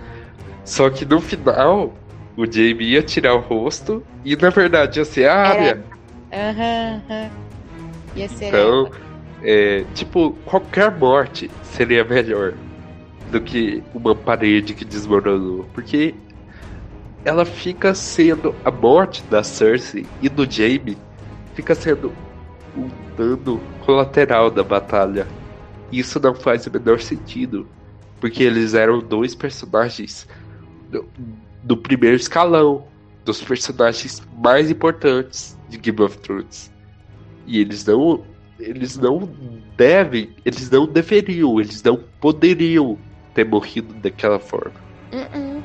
só que no final o Jaime ia tirar o rosto e na verdade ia ser a Arya. Aham, aham. Ia ser Então, é, tipo, qualquer morte seria melhor do que uma parede que desmoronou. Porque ela fica sendo a morte da Cersei e do Jaime fica sendo um dano colateral da batalha. Isso não faz o menor sentido. Porque eles eram dois personagens do, do primeiro escalão, dos personagens mais importantes de Game of Thrones. E eles não eles não devem, eles não deveriam, eles não poderiam ter morrido daquela forma. Uh-uh.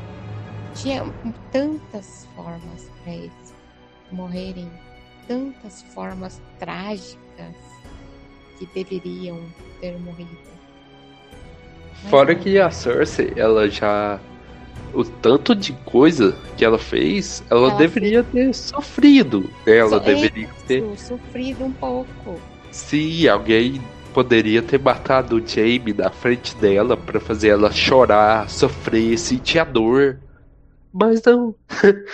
Tinha tantas formas pra eles morrerem, tantas formas trágicas que deveriam ter morrido. Mas Fora não. que a Cersei, ela já o tanto de coisa que ela fez, ela, Ela deveria ter sofrido. Ela So- deveria ter. Isso, sofrido um pouco. Se alguém poderia ter matado o Jamie na frente dela pra fazer ela chorar, sofrer, sentir a dor. Mas não.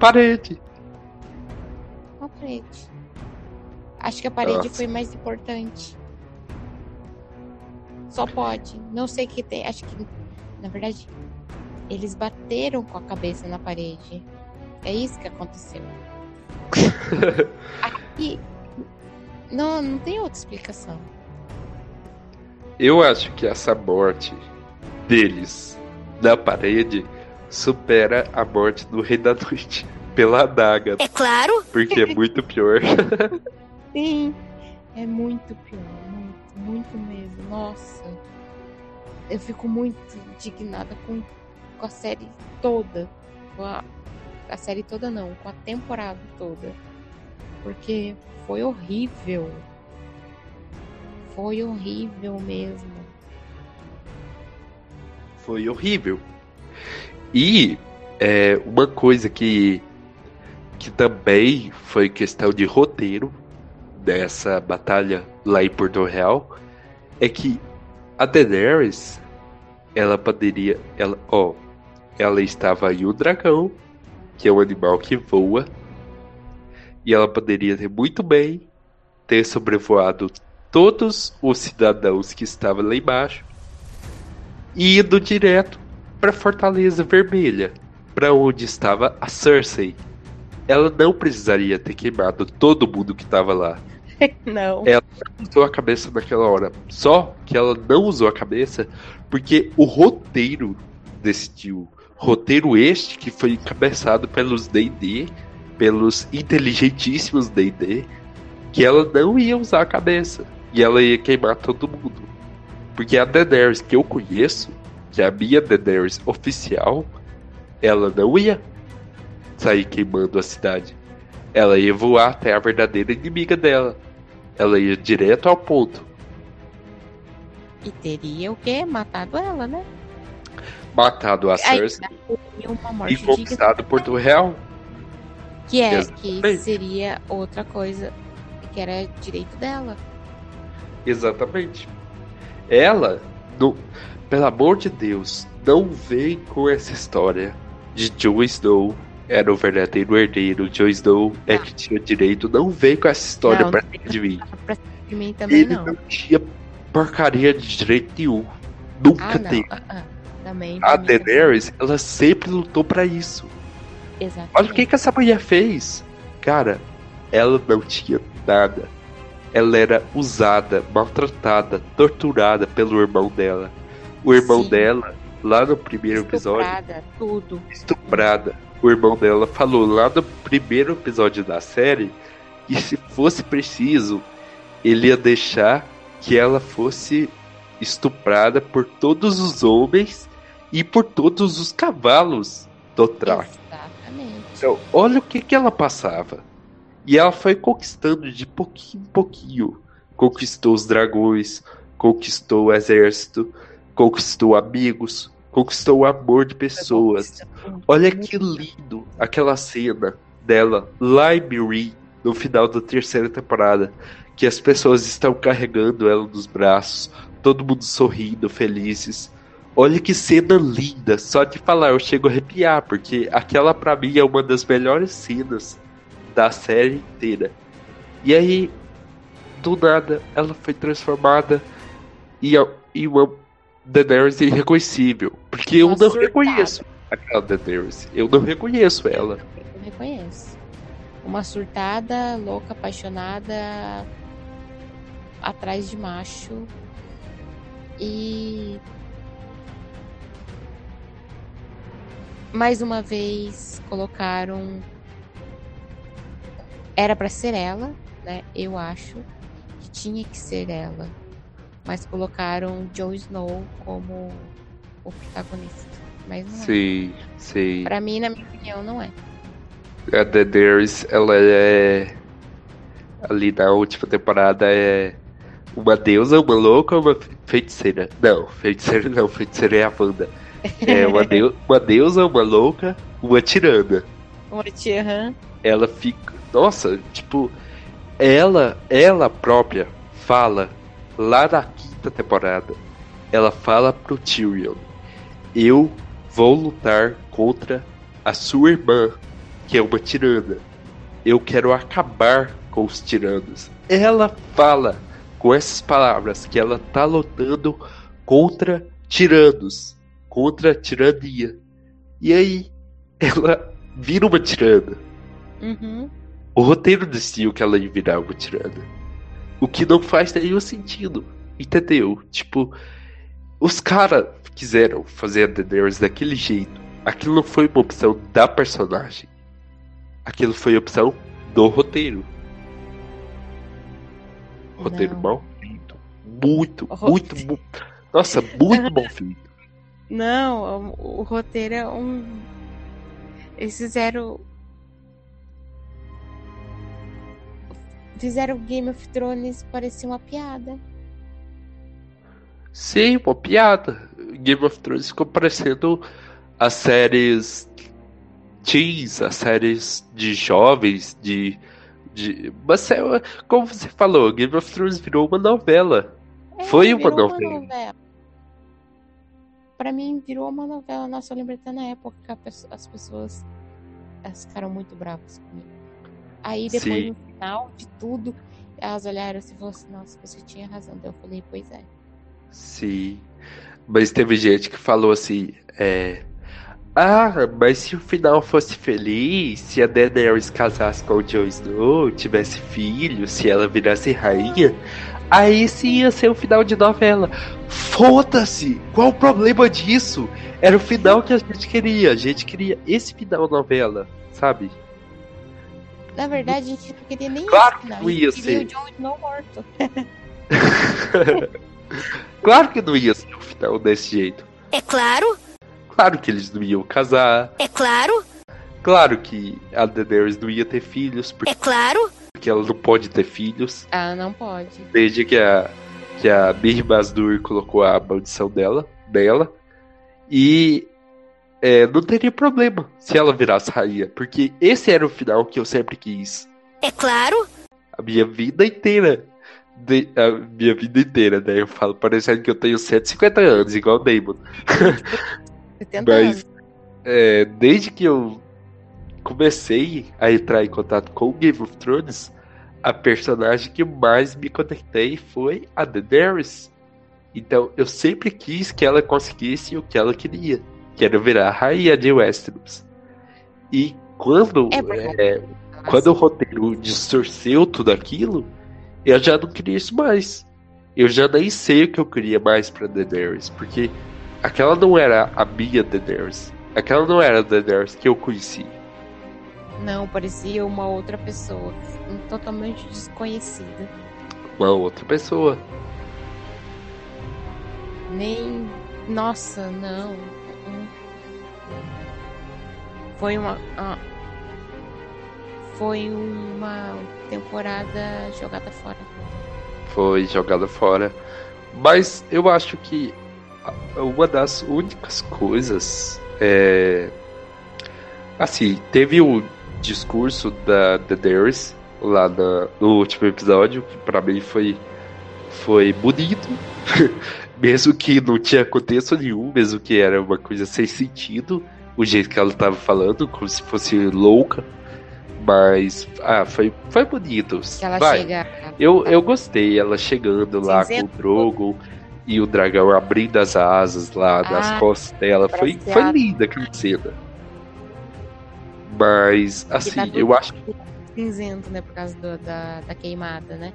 Parede. A parede. Acho que a parede Nossa. foi mais importante. Só pode. Não sei o que tem. Acho que, na verdade, eles bateram com a cabeça na parede. É isso que aconteceu. Aqui. Não, não tem outra explicação. Eu acho que essa morte deles na parede supera a morte do Rei da Noite pela adaga. É claro. Porque é muito pior. Sim. É muito pior. Muito, muito mesmo. Nossa. Eu fico muito indignada com, com a série toda. Com a, a série toda não, com a temporada toda. Porque foi horrível. Foi horrível mesmo. Foi horrível. E é, uma coisa que, que também foi questão de roteiro dessa batalha lá em Porto Real é que a Daenerys ela poderia ela ó ela estava aí o dragão que é um animal que voa e ela poderia ter muito bem ter sobrevoado todos os cidadãos que estavam lá embaixo e ido direto para Fortaleza Vermelha, para onde estava a Cersei. Ela não precisaria ter queimado todo mundo que estava lá. Não. Ela usou a cabeça naquela hora. Só que ela não usou a cabeça porque o roteiro decidiu. Roteiro este que foi encabeçado pelos D&D, pelos inteligentíssimos D&D, que ela não ia usar a cabeça. E ela ia queimar todo mundo. Porque a Daenerys que eu conheço, que é a minha Daenerys oficial, ela não ia sair queimando a cidade. Ela ia voar até a verdadeira inimiga dela. Ela ia direto ao ponto. E teria o quê? Matado ela, né? Matado a Cersei e digna. conquistado Porto Real. Que é, que seria outra coisa que era direito dela. Exatamente. Ela, não, pelo amor de Deus, não vem com essa história de Jon Snow era o verdadeiro herdeiro, Jon Snow é que tinha direito. Não vem com essa história Não, pra cima de mim. Pra de mim também Ele não. não tinha porcaria de direito nenhum. Nunca Ah, teve. ah, ah. Também. A. Daenerys, ela sempre lutou pra isso. Exatamente. Olha o que, que essa mulher fez. Cara, ela não tinha nada. Ela era usada, maltratada, torturada pelo irmão dela. O irmão Sim. dela, lá no primeiro episódio, Estuprada, tudo. estuprada. O irmão dela falou lá no primeiro episódio da série que se fosse preciso, ele ia deixar que ela fosse estuprada por todos os homens e por todos os cavalos do. Exatamente. Então, olha o que, que ela passava. E ela foi conquistando de pouquinho em pouquinho. Conquistou os dragões, conquistou o exército, conquistou amigos, conquistou o amor de pessoas. Olha que lindo aquela cena dela lá em no final da terceira temporada, que as pessoas estão carregando ela nos braços, todo mundo sorrindo, felizes. Olha que cena linda, só de falar eu chego a arrepiar, porque aquela pra mim é uma das melhores cenas da série inteira. E aí, do nada, ela foi transformada em, em uma Daenerys irreconhecível, porque eu não surtada. reconheço aquela Daenerys, eu não reconheço ela. Eu reconheço. Uma surtada, louca, apaixonada, atrás de macho. E. Mais uma vez colocaram. Era pra ser ela, né? Eu acho que tinha que ser ela. Mas colocaram Jon Snow como o protagonista. Mas não é. Sim, sim. Pra mim, na minha opinião, não é. A Daenerys, ela é. Ali na última temporada é. Uma deusa, uma louca ou uma feiticeira? Não, feiticeira não, feiticeira é a Wanda. É uma, deu, uma deusa, uma louca, uma tirana. Uma tia, aham. Ela fica. Nossa, tipo. Ela, ela própria fala lá na quinta temporada. Ela fala pro Tyrion: Eu vou lutar contra a sua irmã, que é uma tirana. Eu quero acabar com os tiranos. Ela fala com essas palavras que ela tá lutando contra tiranos, contra a tirania. E aí, ela vira uma tirana. Uhum. O roteiro decidiu que ela ia virar uma tirana. O que não faz nenhum sentido. Entendeu? Tipo, os caras quiseram fazer a Daenerys daquele jeito. Aquilo não foi uma opção da personagem. Aquilo foi opção do roteiro. Roteiro Não. mal feito. Muito, muito, muito. Nossa, muito mal feito. Não, o, o roteiro é um. Eles fizeram. Fizeram Game of Thrones parecer uma piada. Sim, uma piada. Game of Thrones ficou parecendo as séries teens, as séries de jovens, de. de mas é, como você falou, Game of Thrones virou uma novela. É, Foi uma virou novela. Pra mim, virou uma novela. Nossa, eu lembro até na época que as pessoas elas ficaram muito bravas comigo. Aí depois, Sim. no final de tudo, elas olharam assim e falaram assim: Nossa, você tinha razão. Daí eu falei: Pois é. Sim. Mas teve gente que falou assim, é. Ah, mas se o final fosse feliz, se a Daenerys casasse com o Jon Snow, tivesse filho, se ela virasse rainha, aí sim ia ser o final de novela. Foda-se! Qual o problema disso? Era o final que a gente queria. A gente queria esse final novela, sabe? Na verdade, a gente não queria nem Claro isso, que não. gente ia queria ser. o Snow morto. Claro que não ia ser o final desse jeito. É claro, Claro que eles não iam casar. é claro, Claro que a Daenerys não ia ter filhos, é claro, porque ela não pode ter filhos, Ah, não pode. desde que a, que a Mir Mazdur colocou a maldição dela, dela. E é, não teria problema se ela virasse rainha, porque esse era o final que eu sempre quis. é claro, A minha vida inteira. De- a minha vida inteira, né? Eu falo parecendo que eu tenho 150 anos, igual o Damon. 70 Mas anos. é, desde que eu comecei a entrar em contato com Game of Thrones, a personagem que mais me conectei foi a Daenerys. Então eu sempre quis que ela conseguisse o que ela queria, que era virar a rainha de Westeros. E quando, É é, quando o roteiro distorceu tudo aquilo, eu já não queria isso mais. Eu já nem sei o que eu queria mais pra Daenerys, porque aquela não era a minha Daenerys. Aquela não era a Daenerys que eu conheci. Não, parecia uma outra pessoa. Totalmente desconhecida. Uma outra pessoa. Nem. Nossa, não. Foi uma. ah, Foi uma temporada jogada fora. Foi jogada fora. Mas eu acho que uma das únicas coisas é. Assim, teve o discurso da Daenerys lá na- no último episódio, que pra mim foi, foi bonito. mesmo que não tinha contexto nenhum, mesmo que era uma coisa sem sentido, o jeito que ela tava falando, como se fosse louca. Mas, ah, foi, foi bonito. Ela Vai. chega. Eu, eu gostei, ela chegando lá com o Drogon e o dragão abrindo as asas lá nas Ah, costas dela. Foi, foi linda aquela cena. Mas, que assim, tá eu acho. Cinzento, né? Por causa do- da, da queimada, né?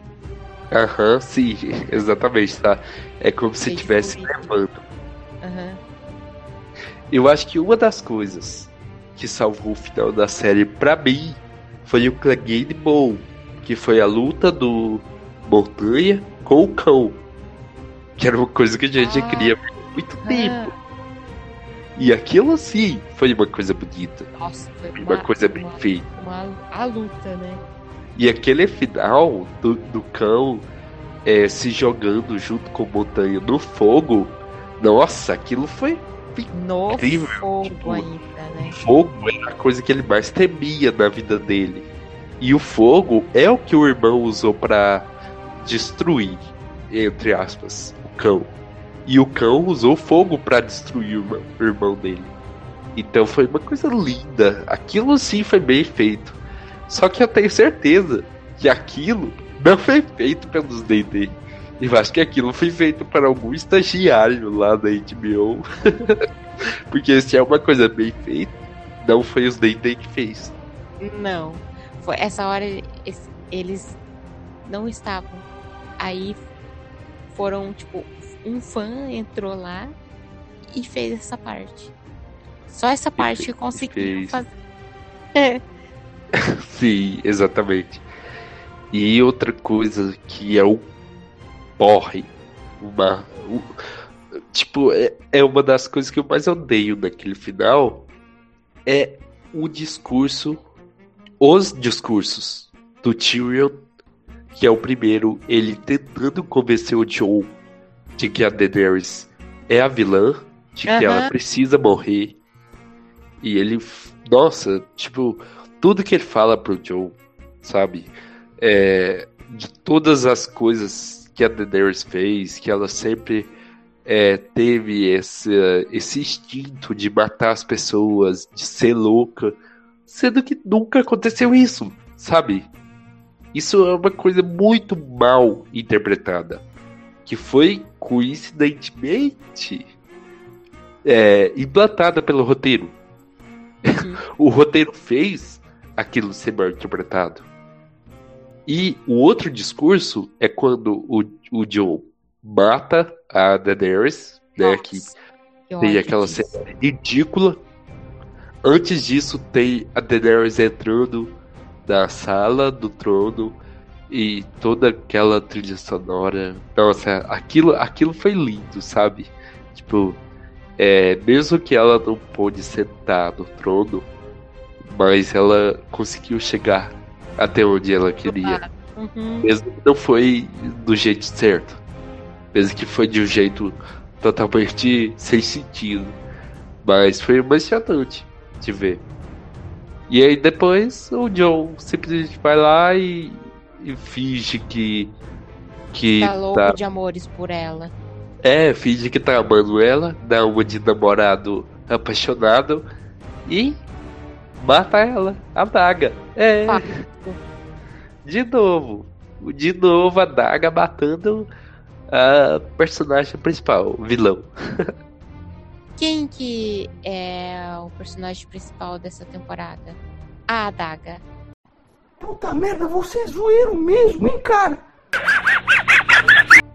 Aham, sim, exatamente, tá? É como se estivesse fluido. nevando. Aham. Eu acho que uma das coisas que salvou o final da série pra mim foi o Clegane Bowl, que foi a luta do Montanha com o cão. Que era uma coisa que a gente Ah. queria há muito tempo. E aquilo sim foi uma coisa bonita. nossa, foi Uma coisa bem uma- feita. uma- a luta, né? E aquele final do, do cão é, se jogando junto com o Montanha no fogo, nossa, aquilo foi No incrível. fogo Tipo, ainda, né? fogo era a coisa que ele mais temia na vida dele. E o fogo é o que o irmão usou pra destruir, entre aspas, o cão. E o cão usou fogo pra destruir o irmão, dele. Então foi uma coisa linda. Aquilo sim foi bem feito. Só que eu tenho certeza que aquilo não foi feito pelos D&D. Eu acho que aquilo foi feito para algum estagiário lá da HBO. Porque se é uma coisa bem feita, não foi os D&D que fez. Não. Foi essa hora es- eles não estavam. Aí foram, tipo, um fã entrou lá e fez essa parte. Só essa parte que conseguiram fez. fazer. É. Sim, exatamente. E outra coisa que é o porre, uma, o- tipo, é, é uma das coisas que eu mais odeio naquele final é o discurso, os discursos do Tyrion, que é o primeiro, ele tentando convencer o Jon de que a Daenerys é a vilã, de que ela precisa morrer. E ele, nossa, tipo, tudo que ele fala pro Joe, sabe? É, de todas as coisas que a Daenerys fez, que ela sempre é, teve esse, esse instinto de matar as pessoas, de ser louca, sendo que nunca aconteceu isso, sabe? Isso é uma coisa muito mal interpretada, que foi coincidentemente é, implantada pelo roteiro. o roteiro fez aquilo ser mal interpretado. E o outro discurso é quando o, o John mata a Daenerys, né? Que que tem aquela disso. cena ridícula. Antes disso, tem a Daenerys entrando na sala do trono e toda aquela trilha sonora. Nossa, aquilo, aquilo foi lindo, sabe? Tipo, é, mesmo que ela não pôde sentar no trono, mas ela conseguiu chegar até onde ela queria. Uhum. Mesmo que não foi do jeito certo. Mesmo que foi de um jeito totalmente sem sentido. Mas foi emocionante de ver. E aí depois o John simplesmente vai lá e, e finge que. Que Tá louco tá, de amores por ela. é, finge que tá amando ela, dá uma de namorado apaixonado e mata ela, a daga. É. Pá. De novo. De novo a Daga matando a personagem principal, o vilão. Quem que é o personagem principal dessa temporada? A Adaga. Puta merda, você é zoeiro mesmo, hein, cara?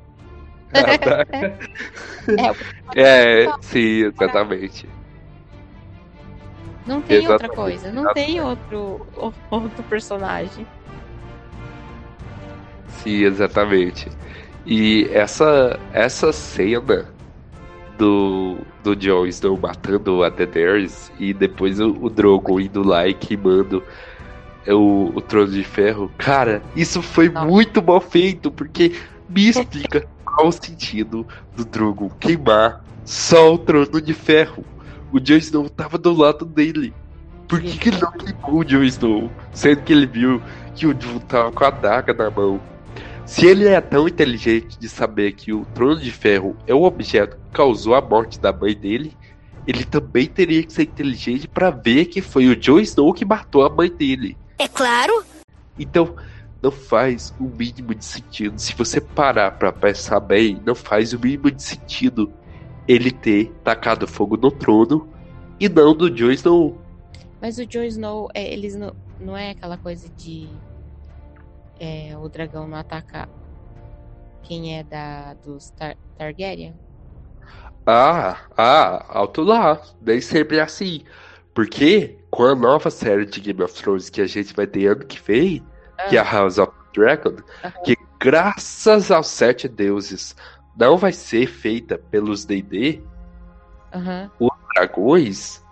É, é, sim, exatamente. não tem outra Exatamente. coisa. Não tem outro, outro personagem. Sim, exatamente. E essa, essa cena do, do Jon Snow matando a Daenerys e depois o, o Drogon indo lá e queimando o, o Trono de Ferro. Cara, isso foi muito mal feito, porque me explica qual o sentido do Drogon queimar só o Trono de Ferro. O Jon Snow tava do lado dele. Por que, que ele não queimou o Jon Snow? Sendo que ele viu que o Jon tava com a daga na mão. Se ele é tão inteligente de saber que o trono de ferro é o objeto que causou a morte da mãe dele, ele também teria que ser inteligente para ver que foi o Jon Snow que matou a mãe dele. É claro. Então, não faz o mínimo de sentido. Se você parar pra pensar bem, não faz o mínimo de sentido ele ter tacado fogo no trono e não do Jon Snow. Mas o Jon Snow, é, eles não, não é aquela coisa de é, o dragão não atacar quem é da dos Tar Targaryen? Ah, ah, alto lá. Nem sempre é assim. Porque com a nova série de Game of Thrones que a gente vai ter ano que vem, que é a House of Dragon, Aham. que graças aos sete deuses não vai ser feita pelos D&D, Aham. dragões,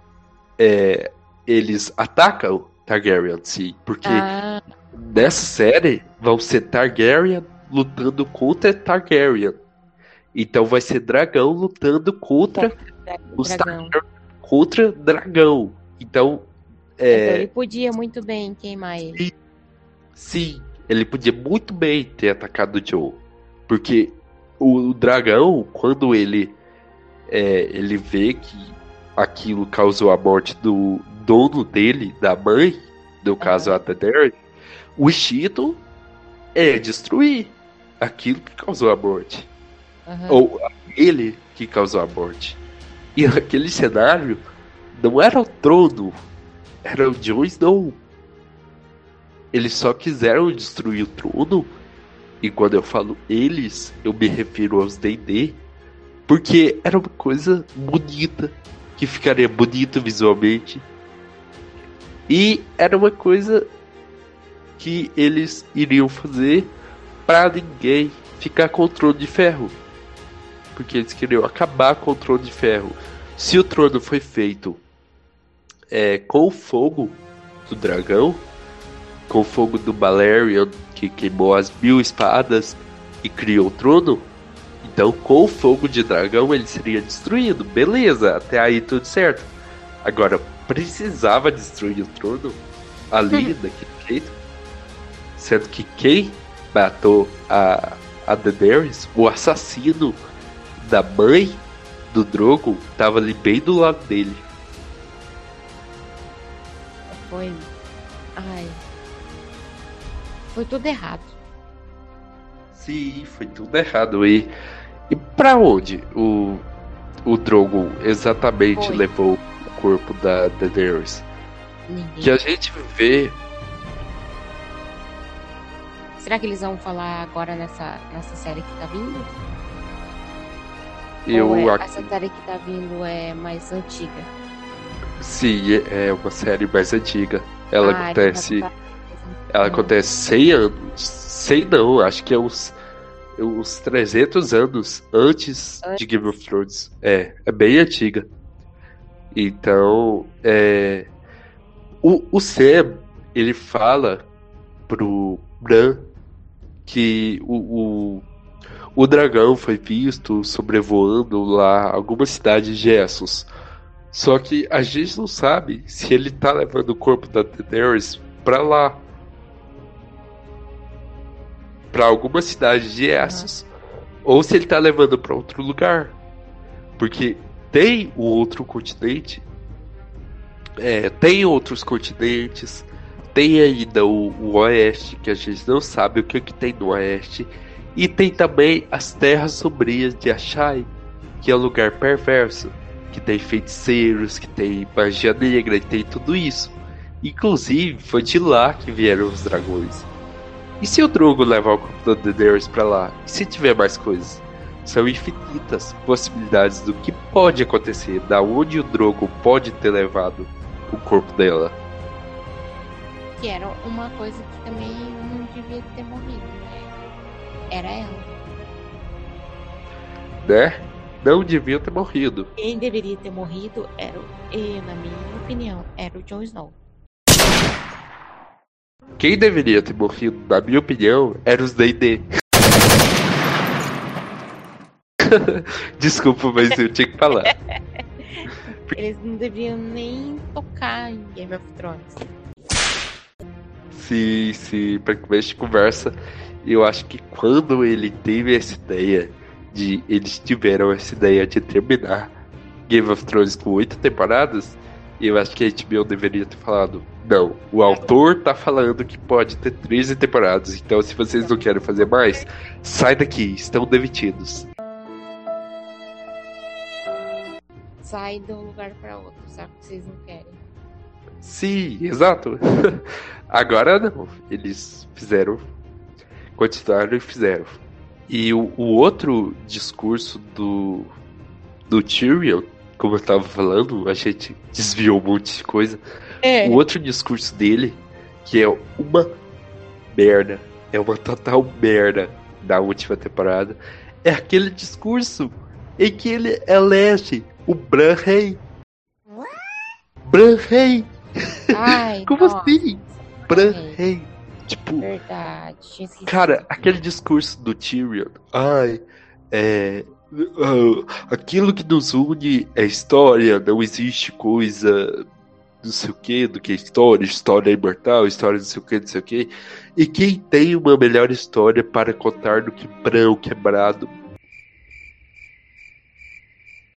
é, eles atacam Targaryen, sim. Porque Ah, nessa série vão ser Targaryen lutando contra Targaryen. Então vai ser dragão lutando contra Dra- os dragão. Targaryen contra dragão. Então, Então é, ele podia muito bem queimar ele. sim, ele podia muito bem ter atacado o Joe. Porque o, o dragão, quando ele, é, ele vê que aquilo causou a morte do dono dele, da mãe, no caso a Daenerys, o instinto é destruir aquilo que causou a morte. Aham. Ou ele que causou a morte. E naquele cenário, não era o trono, era o Jon Snow. Eles só quiseram destruir o trono. E quando eu falo eles, eu me refiro aos D&D, porque era uma coisa bonita, que ficaria bonito visualmente. E era uma coisa que eles iriam fazer para ninguém ficar com o trono de ferro. Porque eles queriam acabar com o trono de ferro. Se o trono foi feito é, com o fogo do dragão, com o fogo do Balerion, que queimou as mil espadas e criou o trono, então com o fogo de dragão ele seria destruído. Beleza, até aí tudo certo. Agora, precisava destruir o trono ali, daquele jeito. Sendo que quem matou a, a Daenerys, o assassino da mãe do Drogo, tava ali bem do lado dele. Foi. Ai. Foi tudo errado. Sim, foi tudo errado. E, e pra onde o, o Drogo exatamente Foi. levou o corpo da Daenerys? Ninguém. Que a gente vê. Será que eles vão falar agora nessa, nessa série que tá vindo? Eu é, ac- essa série que tá vindo é mais antiga? Sim, é uma série mais antiga. Ela Ah, acontece. então tá- Ela acontece 100 anos. 100 não, acho que é uns, uns 300 anos antes de Game of Thrones. É, é bem antiga. Então, é, o, o Sam, ele fala pro Bran que o, o, o dragão foi visto sobrevoando lá alguma cidade de Essos. Só que a gente não sabe se ele tá levando o corpo da Daenerys pra lá. Pra alguma cidade de Essos. Ou se ele tá levando pra outro lugar. Porque tem o outro continente. É, tem outros continentes. Tem ainda o, o oeste, que a gente não sabe o que, que tem no oeste. E tem também as terras sombrias de Ashai, que é um lugar perverso. Que tem feiticeiros, que tem magia negra, e tem tudo isso. Inclusive, foi de lá que vieram os dragões. E se o Drogo levar o corpo da Daenerys pra lá? E se tiver mais coisas? São infinitas possibilidades do que pode acontecer, da onde o Drogo pode ter levado o corpo dela. Que era uma coisa que também não devia ter morrido? Era ela. Né? Não devia ter morrido. Quem deveria ter morrido era, o- e, na minha opinião, era o Jon Snow. Quem deveria ter morrido, na minha opinião, era os D&D. Desculpa, mas eu tinha que falar. Eles não deveriam nem tocar em Game of Thrones. Sim, sim, pra começo de conversa, eu acho que quando ele teve essa ideia de. Eles tiveram essa ideia de terminar Game of Thrones com oito temporadas, eu acho que a HBO deveria ter falado. Não, o autor tá falando que pode ter 13 temporadas, então se vocês não querem fazer mais, sai daqui, estão demitidos. Sai de um lugar pra outro, sabe? Que vocês não querem. Sim, exato. Agora não. Eles fizeram. Continuaram e fizeram. E o, o outro discurso do. Do Tyrion, como eu tava falando, a gente desviou um monte de coisa. É. O outro discurso dele, que é uma merda, é uma total merda da última temporada, é aquele discurso em que ele elege o Bran Rei. Bran Rei! Como nossa, assim? Bran Rei. Tipo, Verdade. Cara, aquele discurso do Tyrion. Ai, é, ah, aquilo que nos une é história, não existe coisa não sei o que do que história, história é imortal, história não sei o que, não sei o que. E quem tem uma melhor história para contar do que Brão quebrado?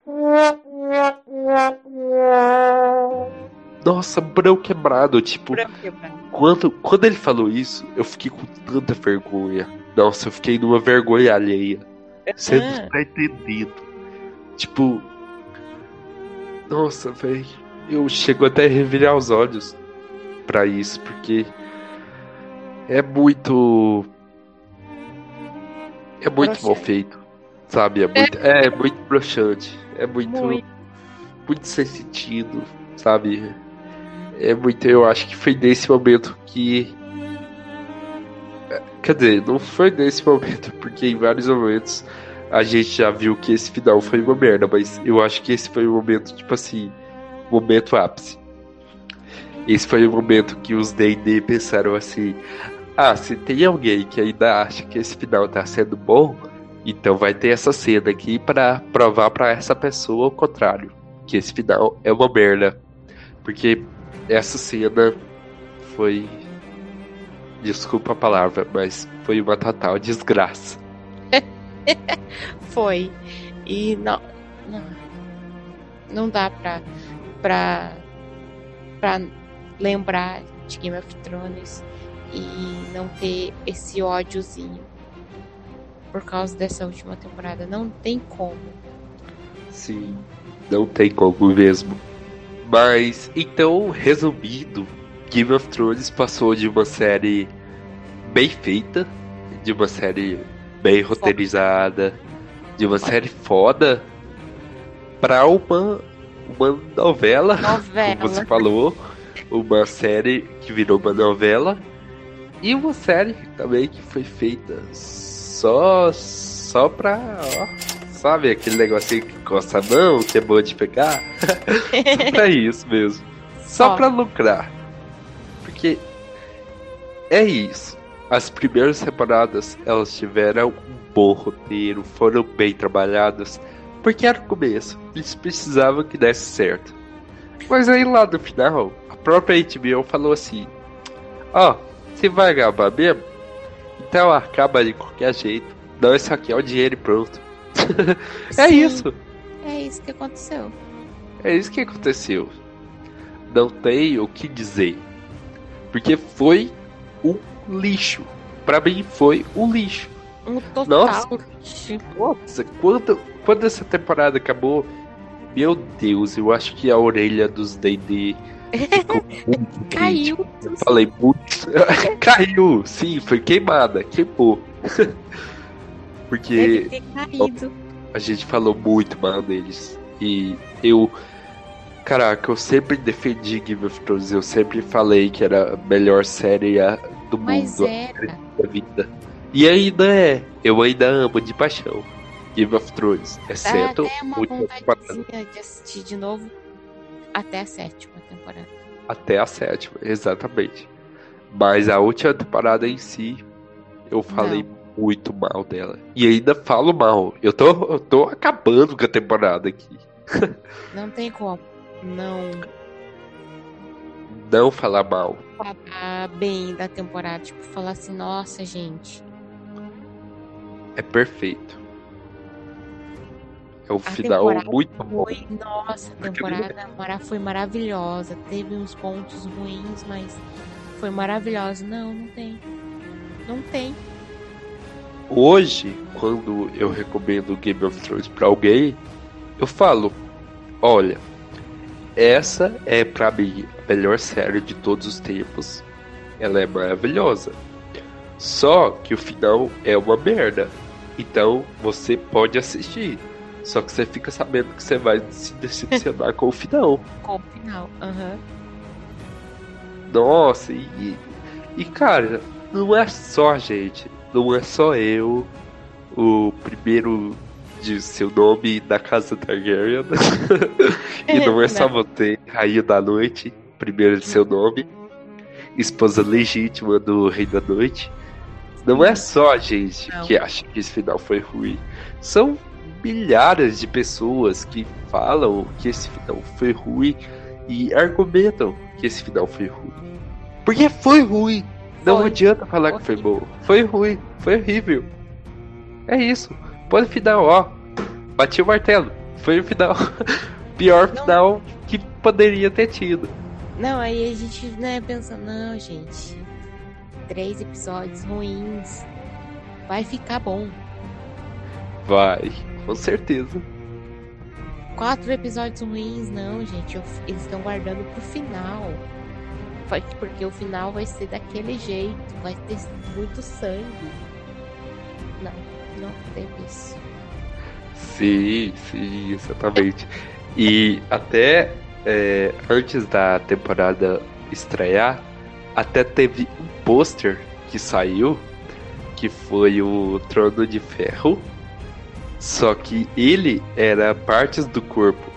Nossa, Brão quebrado, tipo, Branco quebrado. quando, quando ele falou isso, eu fiquei com tanta vergonha. Nossa, eu fiquei numa vergonha alheia. Você não tá entendendo. Tipo. Nossa, velho. Eu chego até a revirar os olhos pra isso, porque. É muito. É muito mal Broxante. feito. Sabe? É muito, é, muito broxante. É muito. Muito. Muito sem sentido, sabe? É muito. Eu acho que foi nesse momento que. Quer dizer, não foi nesse momento, porque em vários momentos a gente já viu que esse final foi uma merda, mas eu acho que esse foi o momento, tipo assim, momento ápice. Esse foi o momento que os D&D pensaram assim, ah, se tem alguém que ainda acha que esse final tá sendo bom, então vai ter essa cena aqui pra provar pra essa pessoa o contrário, que esse final é uma merda. Porque essa cena foi desculpa a palavra, mas foi uma total desgraça. Foi. E não. Não, não dá pra, pra, pra lembrar de Game of Thrones e não ter esse ódiozinho por causa dessa última temporada. Não tem como. Sim, não tem como mesmo. Mas, então, resumindo, Game of Thrones passou de uma série bem feita, de uma série bem roteirizada, de uma série foda, pra uma, uma novela, Novela. como você falou, uma série que virou uma novela, e uma série também que foi feita só, só pra, ó, sabe, aquele negocinho que costa a mão, que é boa de pegar. Só pra isso mesmo. Só Só. pra lucrar. Porque é isso. As primeiras temporadas elas tiveram um bom roteiro, foram bem trabalhadas, porque era o começo. Eles precisavam que desse certo. Mas aí lá no final, a própria HBO falou assim: Ó, você vai acabar mesmo? Então acaba de qualquer jeito. Não, isso aqui é o dinheiro e pronto. é Sim, isso. É isso que aconteceu. É isso que aconteceu. Não tem o que dizer. Porque foi um lixo. Pra mim foi um lixo. Um total. Nossa. lixo. Nossa, quando, quando essa temporada acabou, meu Deus, eu acho que a orelha dos D&D. Caiu. Eu falei muito. Caiu, sim, foi queimada, queimou. Porque a gente falou muito mal deles. E eu. Caraca, eu sempre defendi Game of Thrones. Eu sempre falei que era a melhor série do Mas mundo era. da vida. E ainda é. Eu ainda amo de paixão Game of Thrones. Dá Exceto até uma a última temporada. vontadezinha de assistir de novo até a sétima temporada. Até a sétima, exatamente. Mas a última temporada em si, eu falei muito mal dela. E ainda falo mal. Eu tô, eu tô acabando com a temporada aqui. Não tem como não Não falar mal. falar bem da temporada. Tipo, falar assim, nossa, gente. É perfeito. É um A final muito bom. Foi, nossa, a Porque temporada mara- foi maravilhosa. Teve uns pontos ruins, mas foi maravilhosa. Não, não tem. Não tem. Hoje, quando eu recomendo Game of Thrones pra alguém, eu falo: olha, essa é pra mim a melhor série de todos os tempos. Ela é maravilhosa. Só que o final é uma merda. Então você pode assistir. Só que você fica sabendo que você vai se decepcionar com o final. Com o final. Aham. Nossa, e, e cara, não é só a gente, não é só eu, o primeiro de seu nome da casa Targaryen, e não é só você, Rainha da Noite, primeiro de seu nome, esposa legítima do Rei da Noite. Não é só a gente Não. que acha que esse final foi ruim, são milhares de pessoas que falam que esse final foi ruim e argumentam que esse final foi ruim. Porque foi ruim. Não Foi. adianta falar que foi bom. Foi ruim, foi horrível. É isso. Pode final, ó. Bati o martelo. Foi o final. Pior Não. final que poderia ter tido. Não, aí a gente, né, pensa, não, gente. Três episódios ruins. Vai ficar bom. Vai, com certeza. Quatro episódios ruins, não, gente. eu- Eles estão guardando pro final. Porque o final vai ser daquele jeito. Vai ter muito sangue. Não, não teve isso. Sim, sim, exatamente. E até é, antes da temporada estrear, até teve um pôster que saiu, que foi o Trono de Ferro. Só que ele era partes do corpo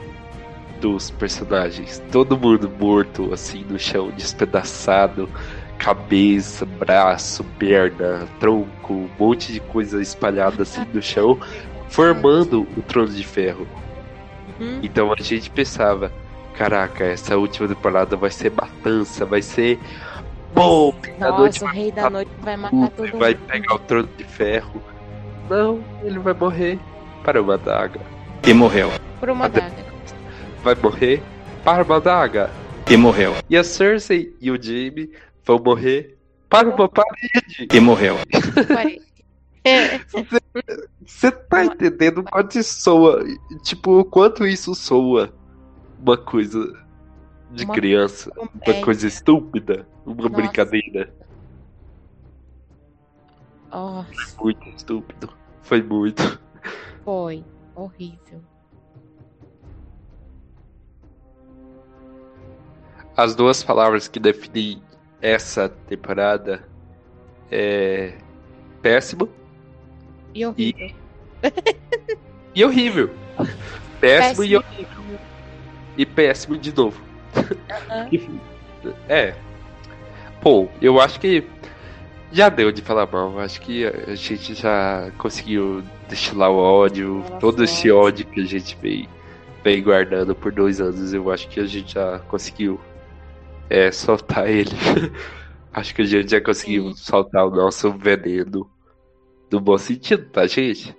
dos personagens. Todo mundo morto, assim, no chão, despedaçado. Cabeça, braço, perna, tronco, um monte de coisa espalhada assim no chão formando o Trono de Ferro. Uhum. Então a gente pensava, caraca, essa última temporada vai ser matança, vai ser bom, a noite Nossa, o rei da noite vai matar tudo, todo vai mundo. pegar o Trono de Ferro. Não, ele vai morrer para uma daga. E morreu. Por uma daga. Vai morrer para uma daga. E morreu. E a Cersei e o Jaime vão morrer para uma parede. E morreu. É, Você tá entendendo quanto isso soa? Tipo, o quanto isso soa uma coisa de Uma criança, uma comédia. coisa estúpida, uma Nossa. brincadeira. Nossa, Muito estúpido. Foi muito. foi horrível. As duas palavras que definem essa temporada é péssimo E horrível. e horrível. Péssimo, e Péssimo. horrível. E péssimo de novo. É. Pô, eu acho que já deu de falar mal. Acho que a gente já conseguiu destilar o ódio. Nossa, todo esse ódio. ódio que a gente vem, vem guardando por dois anos. Eu acho que a gente já conseguiu é, soltar ele. acho que a gente já conseguiu Sim. soltar o nosso veneno. No bom sentido, tá, gente?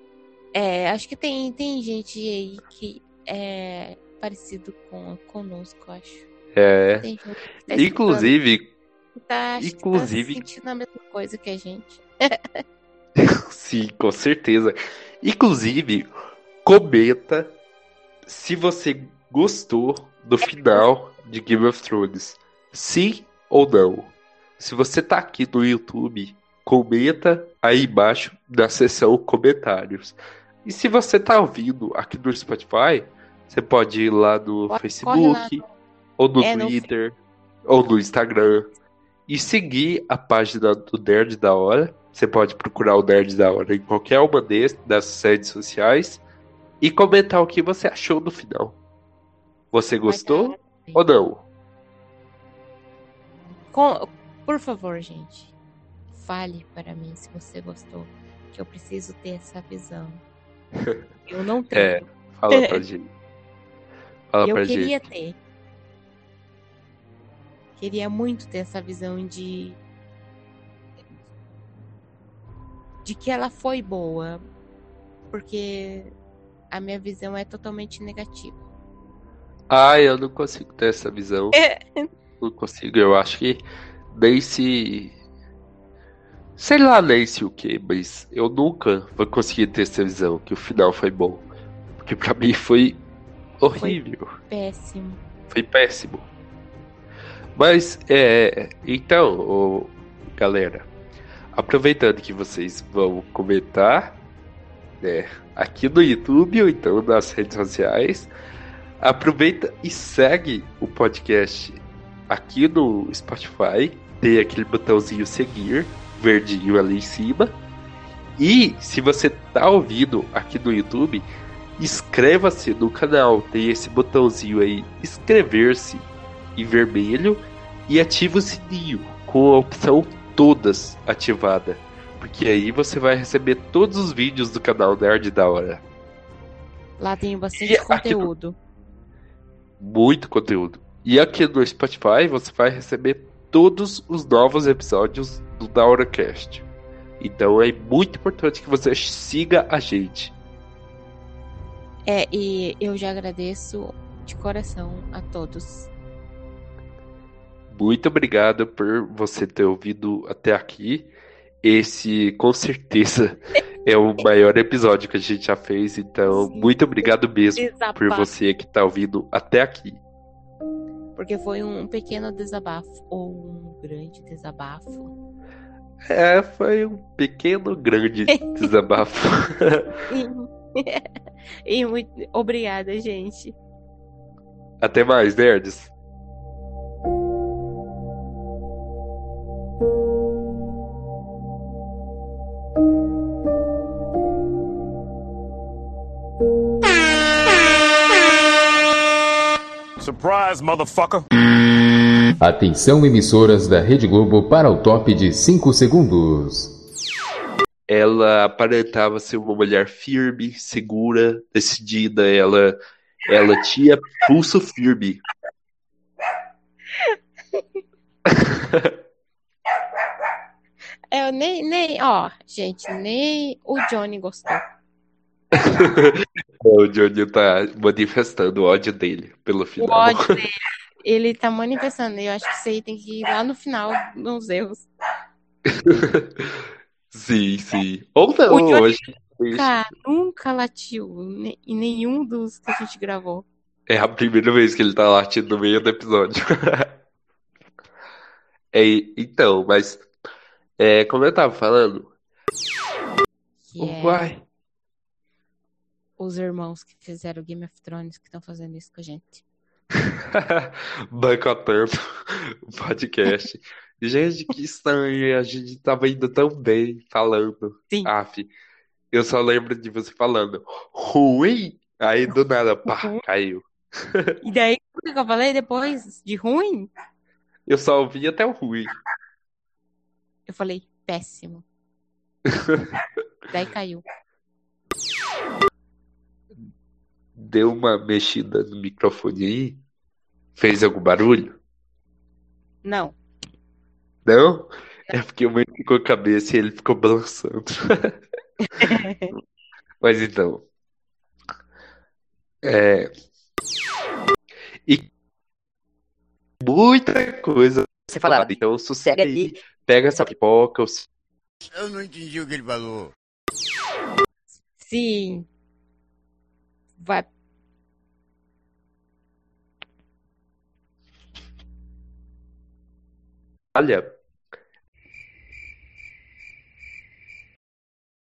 É, acho que tem, tem gente aí que é parecido com conosco, acho. É. Tá Inclusive, tá, que inclusive- tá sentindo a mesma coisa que a gente. Sim, com certeza. Inclusive, comenta se você gostou do final de Game of Thrones. Sim ou não? Se você tá aqui no YouTube, comenta aí embaixo na seção comentários. E se você tá ouvindo aqui no Spotify, você pode ir lá no Corre- Facebook, ou no É, no Twitter, ou no Instagram, e seguir a página do Nerd da Hora. Você pode procurar o Nerd da Hora em qualquer uma dessas redes sociais e comentar o que você achou do final. Você gostou ou não? Com- Por favor, gente, fale para mim se você gostou, que eu preciso ter essa visão. Eu não tenho. É, fala pra gente. Fala eu pra queria gente. ter. Queria muito ter essa visão de. de que ela foi boa. Porque a minha visão é totalmente negativa. Ah, eu não consigo ter essa visão. É. Não consigo, eu acho que nem se. Sei lá nem se o que, mas eu nunca vou conseguir ter essa visão que o final foi bom. Porque pra mim foi horrível. Péssimo. Foi péssimo. Mas, é. Então, ô, galera, aproveitando que vocês vão comentar, né, aqui no YouTube ou então nas redes sociais, aproveita e segue o podcast aqui no Spotify. Tem aquele botãozinho seguir, verdinho ali em cima. E se você tá ouvindo aqui no YouTube, inscreva-se no canal. Tem esse botãozinho aí, inscrever-se em vermelho e ativa o sininho com a opção todas ativada. Porque aí você vai receber todos os vídeos do canal Nerd da Hora. Lá tem bastante E aqui no- conteúdo. Muito conteúdo. E aqui no Spotify você vai receber todos os novos episódios do DauraCast. Então é muito importante que você siga a gente. É, e eu já agradeço de coração a todos. Muito obrigado por você ter ouvido até aqui. Esse, com certeza, é o maior episódio que a gente já fez. Então, Sim. muito obrigado mesmo por você que está ouvindo até aqui. Porque foi um pequeno desabafo ou um grande desabafo. É, foi um pequeno, grande desabafo. E, e muito obrigada, gente. até mais, nerds. Motherfucker. Atenção emissoras da Rede Globo para o top de 5 segundos. Ela aparentava ser uma mulher firme, segura, decidida. Ela, ela tinha pulso firme. Eu nem, nem, ó, gente, nem o Johnny gostou. O Johnny tá manifestando o ódio dele pelo O final. ódio dele, ele tá manifestando. Eu acho que isso aí tem que ir lá no final, nos erros. Sim, sim. Ou não, O Johnny hoje. Nunca, nunca latiu em nenhum dos que a gente gravou. É a primeira vez que ele tá latindo no meio do episódio. É, então, mas é, como eu tava falando, Que é uai, os irmãos que fizeram Game of Thrones que estão fazendo isso com a gente. boicotando o podcast. Gente, que estranho, a gente tava indo tão bem falando. Sim. Aff, eu só lembro de você falando ruim, aí do nada, pá, Uhum. caiu. E daí, o que eu falei depois de ruim? Eu só ouvi até o ruim. Eu falei péssimo. Daí caiu. Deu uma mexida no microfone aí? Fez algum barulho? Não. Não? É porque o meu ficou a cabeça e ele ficou balançando. Mas então. É. E muita coisa Você falar. Então sossega ali. pega essa pipoca, o Eu não entendi o que ele falou. Sim. Vai. Olha,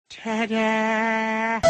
Ta-da!